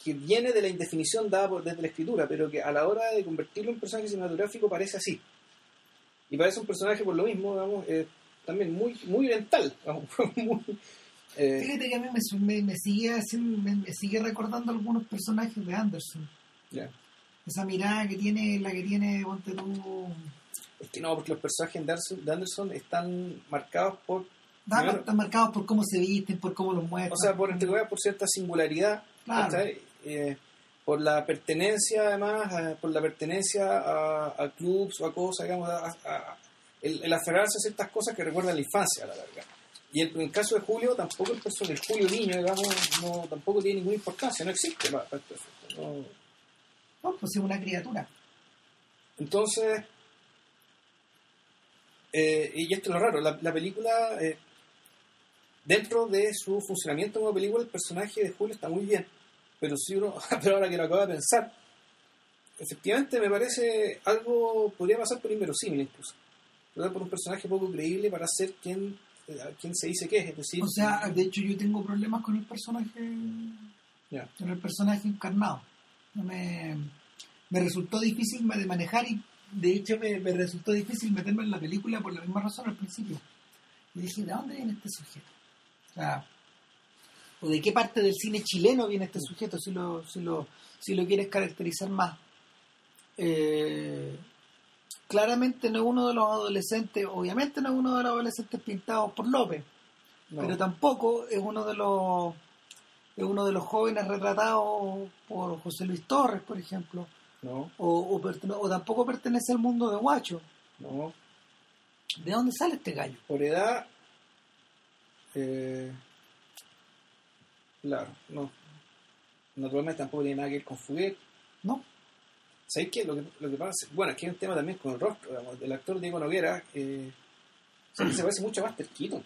que viene de la indefinición dada por- desde la escritura, pero que a la hora de convertirlo en personaje cinematográfico parece así. Y parece un personaje por lo mismo, digamos, eh, también muy, muy oriental, [laughs] digamos, muy, eh, Fíjate que a mí me, me, me sigue haciendo- me, me sigue recordando algunos personajes de Anderson. ya. Esa mirada que tiene, la que tiene, ponte tú. Es que no, porque los personajes de Anderson, de Anderson están marcados por, Están, Claro. están marcados por cómo se visten, por cómo los mueven. o sea, por, por cierta singularidad, Claro. Eh, por la pertenencia, además, a- por la pertenencia a, a clubs o a cosas, digamos, a- a- el, el aferrarse a ciertas cosas que recuerdan la infancia, a la larga. Y el- en el caso de Julio, tampoco el personaje, el Julio niño, digamos, no, tampoco tiene ninguna importancia, no existe para, para este no- No, pues es una criatura. Entonces, eh, y esto es lo raro, la, la película, eh, dentro de su funcionamiento como película, el personaje de Julio está muy bien, pero si uno, [laughs] pero ahora que lo acabo de pensar, efectivamente me parece algo, podría pasar por inverosímil incluso. ¿verdad? Por un personaje poco creíble para ser quien, eh, quien se dice que es, es decir... O sea, de hecho yo tengo problemas con el personaje, con el personaje encarnado. Me, me resultó difícil de manejar y de hecho me, me resultó difícil meterme en la película por la misma razón al principio. Y dije, ¿de dónde viene este sujeto? O sea, ¿o de qué parte del cine chileno viene este sujeto si lo, si lo, si lo quieres caracterizar más? Eh, claramente no es uno de los adolescentes, obviamente no es uno de los adolescentes pintados por López, No. pero tampoco es uno de los es uno de los jóvenes retratados por José Luis Torres, por ejemplo, No, o, o, pertene- o tampoco pertenece al mundo de Guacho. no. ¿De dónde sale este gallo? Por edad... Eh, claro, no. Naturalmente tampoco tiene nada que ver con Fuguet. ¿No? ¿Sabéis qué? Lo que, lo que pasa, bueno, aquí hay un tema también con el rostro, digamos, del actor Diego Noguera, eh, se parece mucho a Master Keaton.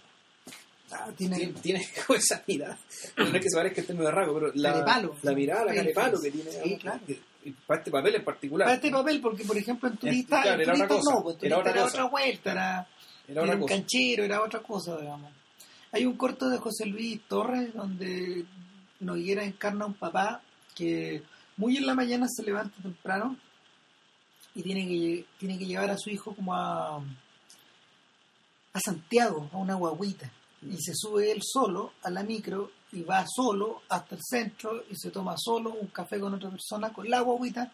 Ah, tiene, Tiene, [laughs] esa mirada. No es que se parezca este medio raro, pero la, Carepalo. la mirada, la Sí, carepalo sí, que tiene. sí, claro. para este papel en particular. para este papel, porque por ejemplo en turista, claro, en era otra Turista cosa, no, pues, era turista otra era cosa. otra vuelta, era, Era era otra un cosa. canchero, era otra cosa, digamos. Hay un corto de José Luis Torres donde Noguera encarna a un papá que muy en la mañana se levanta temprano y tiene que, tiene que llevar a su hijo como a, a Santiago, a una guaguita. Y se sube él solo a la micro y va solo hasta el centro y se toma solo un café con otra persona con la guaguita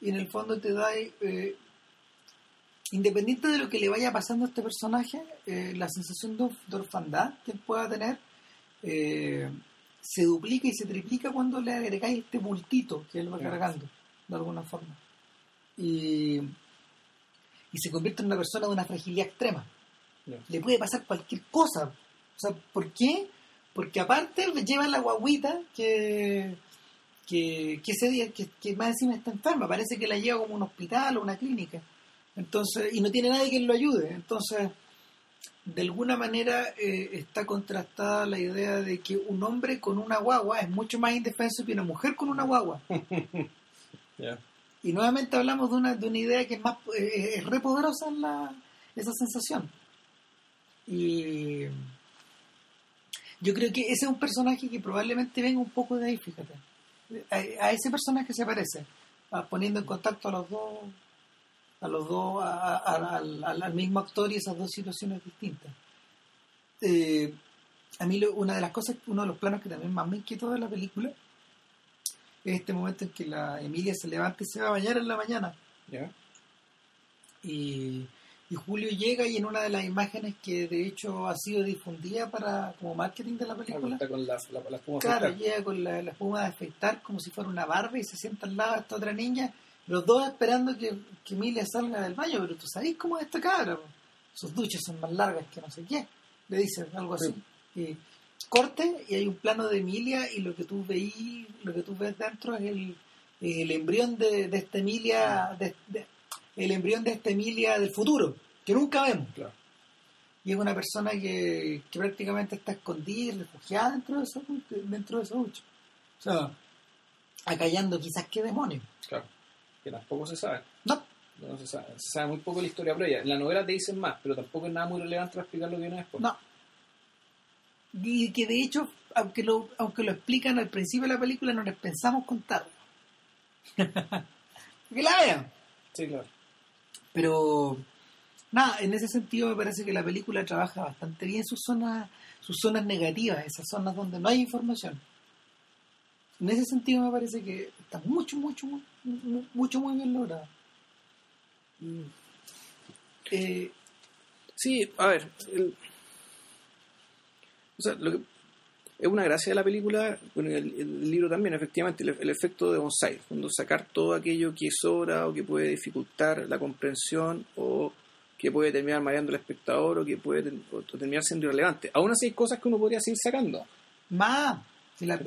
y en el fondo te da, eh, independiente de lo que le vaya pasando a este personaje, eh, la sensación de, orf- de orfandad que él pueda tener eh, se duplica y se triplica cuando le agregáis este bultito que él va Claro. cargando, de alguna forma. Y, y se convierte en una persona de una fragilidad extrema. Le puede pasar cualquier cosa. O sea, ¿por qué? Porque aparte lleva la guaguita que, que, que ese día, que, que más encima está enferma, parece que la lleva como un hospital o una clínica. Entonces, y no tiene nadie que lo ayude. Entonces, de alguna manera eh, está contrastada la idea de que un hombre con una guagua es mucho más indefenso que una mujer con una guagua. [laughs] Y nuevamente hablamos de una, de una idea que es más eh, es re poderosa en la, esa sensación. Y yo creo que ese es un personaje que probablemente venga un poco de ahí, fíjate. A, a ese personaje se parece, a- poniendo en contacto a los dos, a los dos, a- a- al, al- al mismo actor y esas dos situaciones distintas. Eh, a mí lo- una de las cosas, uno de los planos que también más me inquietó de la película es este momento en que la Emilia se levanta y se va a bañar en la mañana. Y, y Julio llega y en una de las imágenes que de hecho ha sido difundida para como marketing de la película Está con las, la, las espumas claro llega con la, la espuma de afeitar como si fuera una barba y se sienta al lado de esta otra niña los dos esperando que, que Emilia salga del baño pero tú sabes cómo es esta cabra sus duchas son más largas que no sé qué le dicen algo así. Y corte y hay un plano de Emilia y lo que tú veí lo que tú ves dentro es el, el embrión de, de esta Emilia de- de- el embrión de esta Emilia del futuro que nunca vemos. Claro. y es una persona que, que prácticamente está escondida y refugiada dentro de esa dentro de esa ducha. O sea acallando quizás qué demonio Claro. Que tampoco se sabe. no No se sabe. Se sabe muy poco la historia previa. En la novela te dicen más, pero tampoco es nada muy relevante para explicar lo que viene después. no y que de hecho aunque lo aunque lo explican al principio de la película no les pensamos contarlo [laughs] que la vean Sí, claro. pero nada en ese sentido me parece que la película trabaja bastante bien sus zonas sus zonas negativas esas zonas donde no hay información en ese sentido me parece que está mucho mucho mu- mu- mucho muy bien logrado Eh, Sí, a ver. el- o sea, lo que- es una gracia de la película, bueno, el, el libro también, efectivamente, el, efecto de bonsai, cuando sacar todo aquello que sobra o que puede dificultar la comprensión o que puede terminar mareando al espectador o que puede terminar siendo irrelevante. Aún así hay cosas que uno podría seguir sacando. más si la.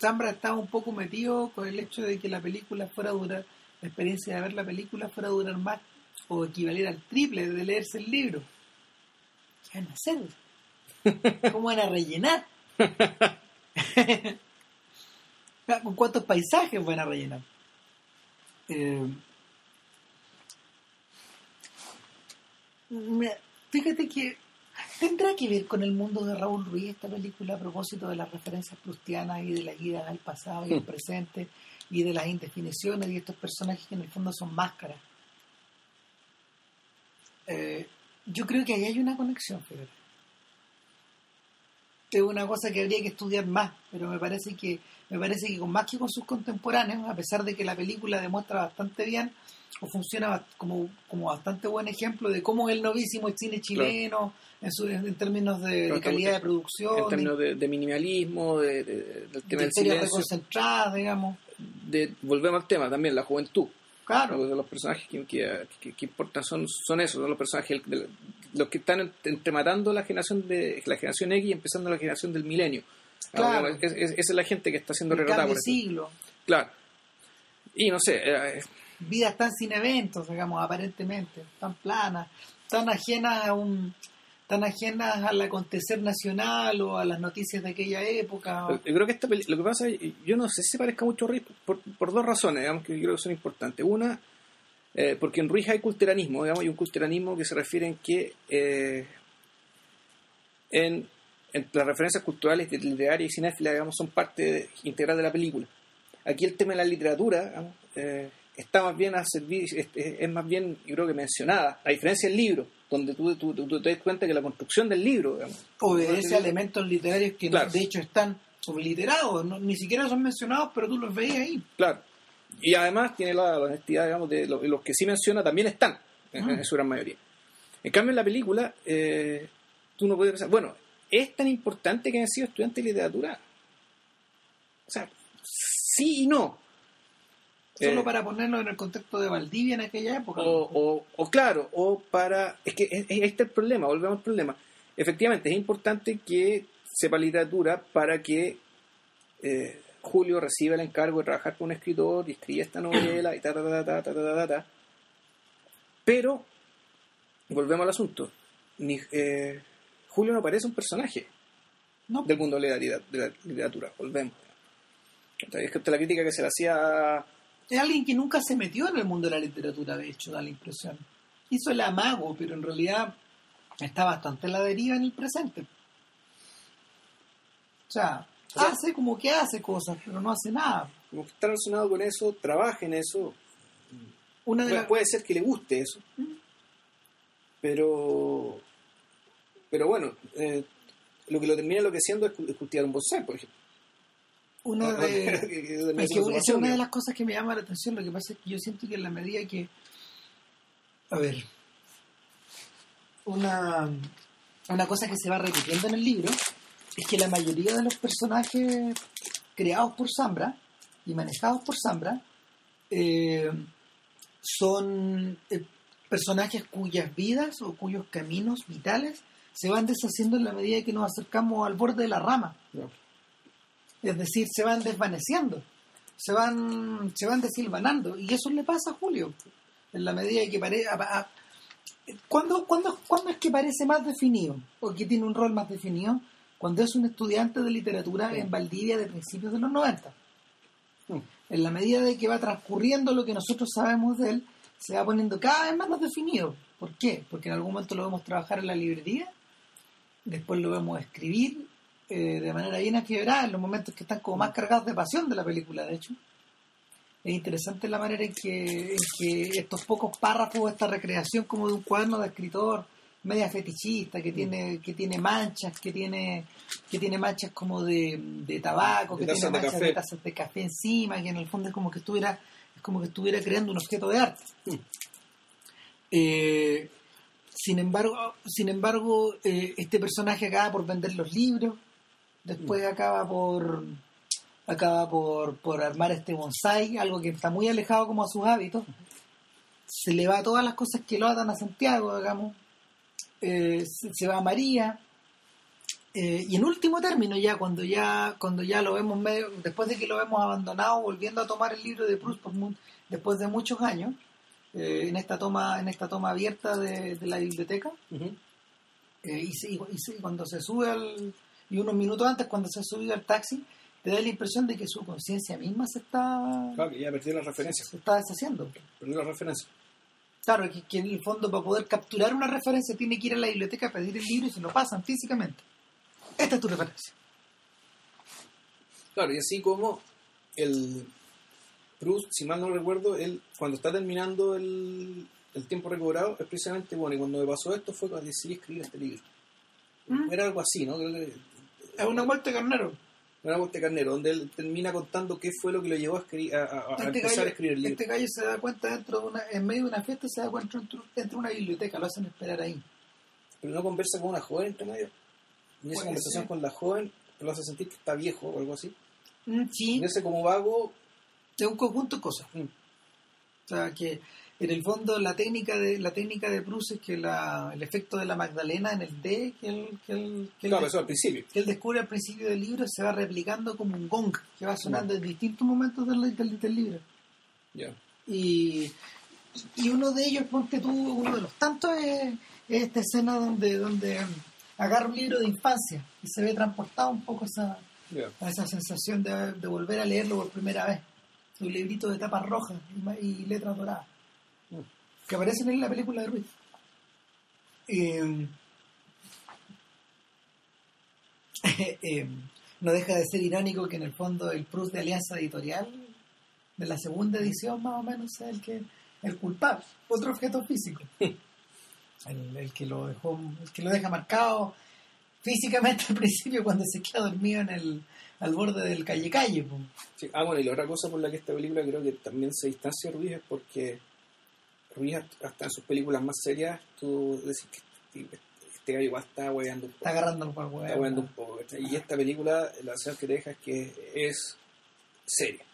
Zambra estaba un poco metido con el hecho de que la película fuera a durar la experiencia de ver la película fuera a durar más o equivaliera al triple de leerse el libro ¿qué van a hacer? ¿cómo van a rellenar? [laughs] ¿Con cuántos paisajes van a rellenar? Eh, fíjate que tendrá que ver con el mundo de Raúl Ruiz esta película a propósito de las referencias prustianas y de las idas al pasado y al presente y de las indefiniciones y estos personajes que en el fondo son máscaras. Eh, yo creo que ahí hay una conexión, fíjate. Es una cosa que habría que estudiar más, pero me parece que me parece que con más que con sus contemporáneos, a pesar de que la película demuestra bastante bien o funciona como, como bastante buen ejemplo de cómo el novísimo cine chileno en, su, en términos de, de calidad de producción, en términos de, de minimalismo, de, de, del tema de del reconcentradas, digamos. de, volvemos al tema también, la juventud. Claro. Los personajes que, que, que- que importan son, son esos, son los personajes, de la- los que están ent- entrematando la generación de la generación X y empezando la generación del milenio. Claro. Ah, es- es- esa es la gente que está siendo El retratada por de siglo. Claro. Y no sé, eh, vidas tan sin eventos, digamos, aparentemente, tan planas, tan ajenas a un tan ajenas al acontecer nacional o a las noticias de aquella época. o- Yo creo que esta peli- lo que pasa, es- yo no sé si se parezca mucho por, por dos razones, digamos, que yo creo que son importantes. Una, eh, porque en Ruiz hay culteranismo, digamos, y un culteranismo que se refiere en que eh, en, en las referencias culturales, literarias y cinéfilas, digamos, son parte de- integral de la película. Aquí el tema de la literatura digamos, eh, está más bien a servir, es, es- más bien, yo creo que mencionada, a diferencia del libro, donde tú, tú- tú- tú te das cuenta que la construcción del libro, digamos, obedece a elementos literarios que Claro. de hecho están obliterados, no- ni siquiera son mencionados, pero tú los veías ahí. Claro. Y además tiene la, la honestidad, digamos, de lo- los que sí menciona también están, en, en su gran mayoría. En cambio, en la película, eh, tú no puedes pensar, bueno, es tan importante que hayan sido estudiantes de literatura. O sea, sí y no. Solo Eh, para ponerlo en el contexto de Valdivia en aquella época. o, o, o claro, o para... Es que es- es- el problema, volvemos al problema. Efectivamente, es importante que sepa literatura para que eh, Julio recibe el encargo de trabajar con un escritor y escribe esta novela y ta ta ta ta ta ta ta, ta. Pero, volvemos al asunto. Ni, eh, Julio no parece un personaje no. del mundo de la, de la literatura. Volvemos. Es que la crítica que se le hacía. Es alguien que nunca se metió en el mundo de la literatura, de hecho, da la impresión. Hizo el amago, pero en realidad está bastante en la deriva en el presente. O sea, o sea- hace como que hace cosas, pero no hace nada. como que está relacionado con eso, trabaja en eso, Una de Puede, ser que le guste eso. Pero. Pero bueno, eh, lo que lo termina enloqueciendo es, es cultivar un bonsai, por ejemplo. una de, [laughs] Es que es una de las cosas que me llama la atención. Lo que pasa es que yo siento que en la medida que. A ver. Una, una cosa que se va repitiendo en el libro es que la mayoría de los personajes creados por Zambra y manejados por Zambra eh, son eh, personajes cuyas vidas o cuyos caminos vitales se van deshaciendo en la medida que nos acercamos al borde de la rama. No. Es decir, se van desvaneciendo, se van, se van desilvanando. Y eso le pasa a Julio. En la medida que parece... ¿Cuándo, cuándo, cuándo es que parece más definido? ¿O que tiene un rol más definido? Cuando es un estudiante de literatura en Valdivia de principios de los 90. Mm. En la medida de que va transcurriendo lo que nosotros sabemos de él, se va poniendo cada vez más definido. ¿Por qué? Porque en algún momento lo vemos trabajar en la librería, después lo vemos escribir eh, de manera bien afiebrada en los momentos que están como más cargados de pasión de la película, de hecho. Es interesante la manera en que, en que estos pocos párrafos, esta recreación como de un cuaderno de escritor media fetichista, que tiene, que tiene manchas, que tiene, que tiene manchas como de, de tabaco, De que tiene manchas de tazas de café encima, que en el fondo es como que estuviera, es como que estuviera creando un objeto de arte. Mm. Eh, sin embargo, sin embargo eh, este personaje acaba por vender los libros, después acaba por acaba por, por armar este bonsai, algo que está muy alejado como a sus hábitos. Se le va todas las cosas que lo atan a Santiago, digamos. Eh, se, va a María. Eh, y en último término, ya cuando ya cuando ya lo vemos medio, después de que lo vemos abandonado, volviendo a tomar el libro de Proust después de muchos años, eh, en esta toma en esta toma abierta de, de la biblioteca, eh, y, cuando se sube al y unos minutos antes cuando se sube al taxi te da la impresión de que su conciencia misma se está, Claro, que ya perdió las referencias. se está deshaciendo. Perdió las referencias. Claro, que, que en el fondo para poder capturar una referencia tiene que ir a la biblioteca a pedir el libro y se lo pasan físicamente. Esta es tu referencia. Claro, y así como el Proust, si mal no recuerdo, él cuando está terminando el, el tiempo recobrado, es precisamente, bueno, y cuando me pasó esto fue cuando decidí escribir este libro. ¿Mm? Era algo así, ¿no? Es una muerte carnero. Una vuelta carnero, donde él termina contando qué fue lo que lo llevó a, a, a- a Este empezar gallo, a escribir el libro. este gallo se da cuenta dentro de una, en medio de una fiesta se da cuenta dentro, dentro de una biblioteca, lo hacen esperar ahí. Pero no conversa con una joven entre medio. Y esa conversación ser. con la joven lo hace sentir que está viejo o algo así. Mm, Sí, Y como vago, es un conjunto de cosas. Mm. O sea, que en el fondo la técnica de la técnica de Proust es que la, el efecto de la Magdalena en el D que él, que él, que él claro, eso al principio. que él descubre al principio del libro se va replicando como un gong que va sonando en distintos momentos del, del, del libro. Ya. Y, y uno de ellos, ponte tú, uno de los tantos es, es esta escena donde, donde agarra un libro de infancia y se ve transportado un poco esa, a esa sensación de, de volver a leerlo por primera vez. Un librito de tapas rojas y, letras doradas. Que aparecen en la película de Ruiz. Eh, [laughs] eh, no deja de ser irónico que en el fondo el Proust de Alianza Editorial de la segunda edición más o menos sea el que el culpable, otro objeto físico. [laughs] El, el que lo dejó, el que lo deja marcado físicamente al principio cuando se queda dormido en el al borde del calle calle. Sí. Ah, bueno, y la otra cosa por la que esta película creo que también se distancia Ruiz es porque Hasta en sus películas más serias tú decís que este, gallo igual está hueveando un poco. Está agarrando Está hueveando un poco. ¿cachai? Y esta película, la sensación que te deja es que es seria.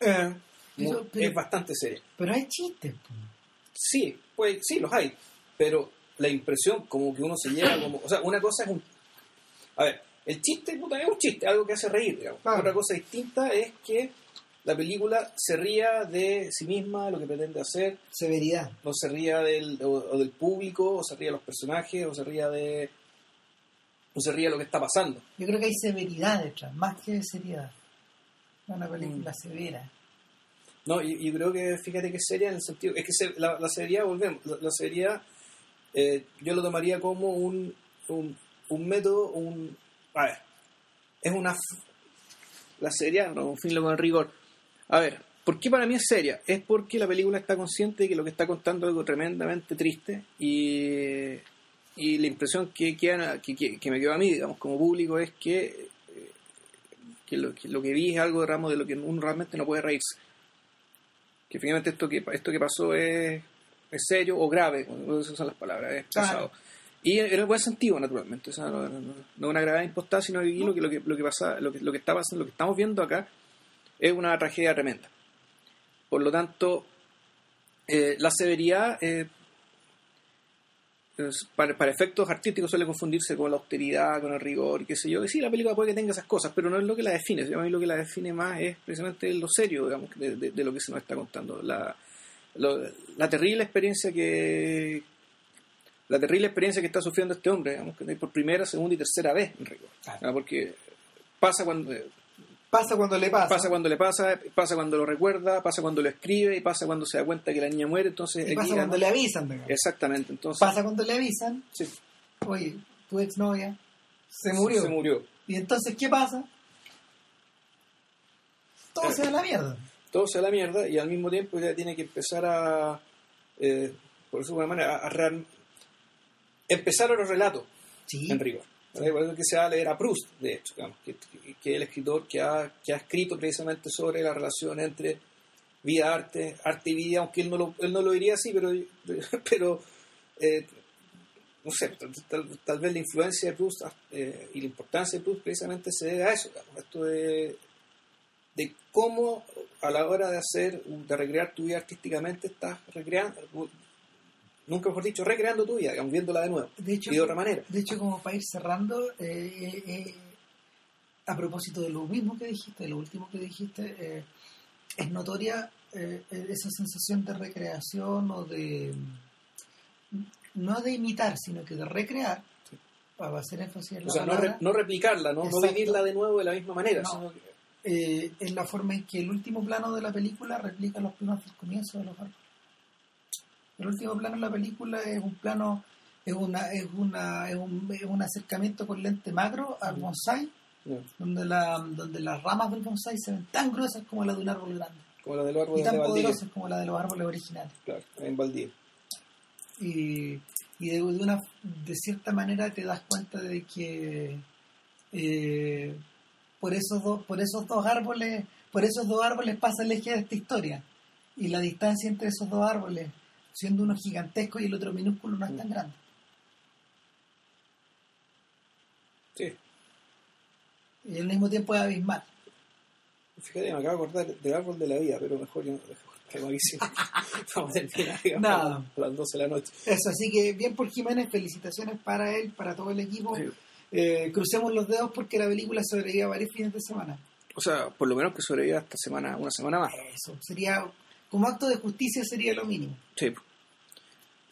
Eh, pero- es bastante seria. pero hay chistes. Sí, pues sí, los hay. Pero la impresión como que uno se lleva como... O sea, una cosa es un... A ver, el chiste puta, es un chiste, algo que hace reír, digamos. Claro. Otra cosa distinta es que la película se ría de sí misma, lo que pretende hacer, Severidad. no se ría del, o, o del público, o se ría de los personajes, o se ría de... o se ría de lo que está pasando. Yo creo que hay severidad detrás, más que seriedad. Una película severa. No, y yo creo que fíjate que es seria en el sentido, es que se- la, la seriedad, volvemos, la, la seriedad eh, yo lo tomaría como un, un, un método, un... A ver, es una... La seriedad, no, un fin con rigor. A ver, ¿por qué para mí es seria? Es porque la película está consciente de que lo que está contando es algo tremendamente triste y, y la impresión que, queda- que, que- que me quedó a mí, digamos, como público es que, eh, que, lo, que lo que vi es algo de ramo de lo que uno realmente no puede reírse que finalmente esto que esto que pasó es, es serio o grave, esas son las palabras, es pesado. Y en el buen sentido, naturalmente, o sea, no, no, no- una gravedad impostada, sino que, lo que, lo que pasa, lo que, lo que está pasando, lo que estamos viendo acá es una tragedia tremenda. Por lo tanto, eh, la severidad eh, para, para efectos artísticos suele confundirse con la austeridad, con el rigor y qué sé yo. Y sí, la película puede que tenga esas cosas, pero no es lo que la define. A mí lo que la define más es precisamente lo serio, digamos, de, de- de lo que se nos está contando. La, lo- la terrible experiencia que la terrible experiencia que está sufriendo este hombre, digamos, por primera, segunda y tercera vez, en rigor. Ah, Porque pasa cuando Pasa cuando le pasa. pasa cuando le pasa, pasa cuando lo recuerda, pasa cuando lo escribe y pasa cuando se da cuenta que la niña muere, entonces y pasa cuando le avisan. exactamente, entonces Pasa cuando le avisan. sí, Oye, tu exnovia se murió. se murió. Y entonces, ¿qué pasa? Todo Claro. se da a la mierda. todo se va a la mierda y al mismo tiempo ya tiene que empezar a, eh, por eso de alguna manera, a, a empezar otro relato Sí. en rigor. ¿Vale? Por eso que se va a leer a Proust, de hecho, digamos, que, que- es el escritor que ha, que ha escrito precisamente sobre la relación entre vida, arte, arte y vida, aunque él no lo, él no lo diría así, pero, [laughs] pero eh, no sé, tal, tal- tal vez la influencia de Proust eh, y la importancia de Proust precisamente se debe a eso, digamos, esto de, de cómo a la hora de hacer, de recrear tu vida artísticamente, estás recreando, nunca mejor dicho, recreando tu vida, digamos, viéndola de nuevo, De hecho, y de otra manera. de hecho, como para ir cerrando, eh, eh, a propósito de lo mismo que dijiste, de lo último que dijiste, eh, es notoria eh, esa sensación de recreación o de no de imitar, sino que de recrear para hacer énfasis en la O sea, no, re- no replicarla, ¿no? no vivirla de nuevo de la misma manera. No. sino que- eh, es la forma en que el último plano de la película replica los planos del comienzo de los árboles. El último plano de la película es un plano, es una, es una, es un, es un acercamiento con lente macro al bonsai, no, donde la, donde las ramas del bonsai se ven tan gruesas como las de un árbol grande. Como la de los y tan de poderosas como las de los árboles originales. Claro, en Valdivia. y, y de, una de cierta manera te das cuenta de que eh, por esos dos por esos dos árboles por esos dos árboles pasa el eje de esta historia. Y la distancia entre esos dos árboles siendo uno gigantesco y el otro minúsculo no es tan grande Sí. y al mismo tiempo es abismal Fíjate, me acabo de acordar del árbol de la vida, pero mejor yo no aquí sí. [laughs] [laughs] Vamos a terminar Nada. a las 12 de la noche. eso así que bien por Jiménez felicitaciones para él para todo el equipo Sí. Eh, crucemos los dedos porque la película sobrevive a varios fines de semana O sea, por lo menos que sobreviva esta semana, una semana más. Eso, sería, como acto de justicia sería lo mínimo. Sí.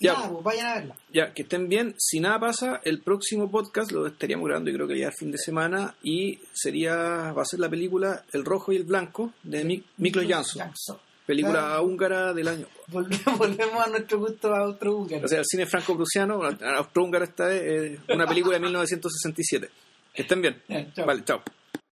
Ya. Pues vayan a verla. Ya, que estén bien. Si nada pasa, el próximo podcast lo estaríamos grabando, yo creo que ya el fin de semana, y sería, va a ser la película El Rojo y el Blanco de Mik- Miklos Jansson, Jansson. película Claro. húngara del año. [laughs] Volvemos, volvemos a nuestro gusto a otro húngaro. O sea, el cine franco-prusiano, austrohúngaro esta vez, eh, una película de 1967. Que estén bien. Ya, chao. Vale, chao.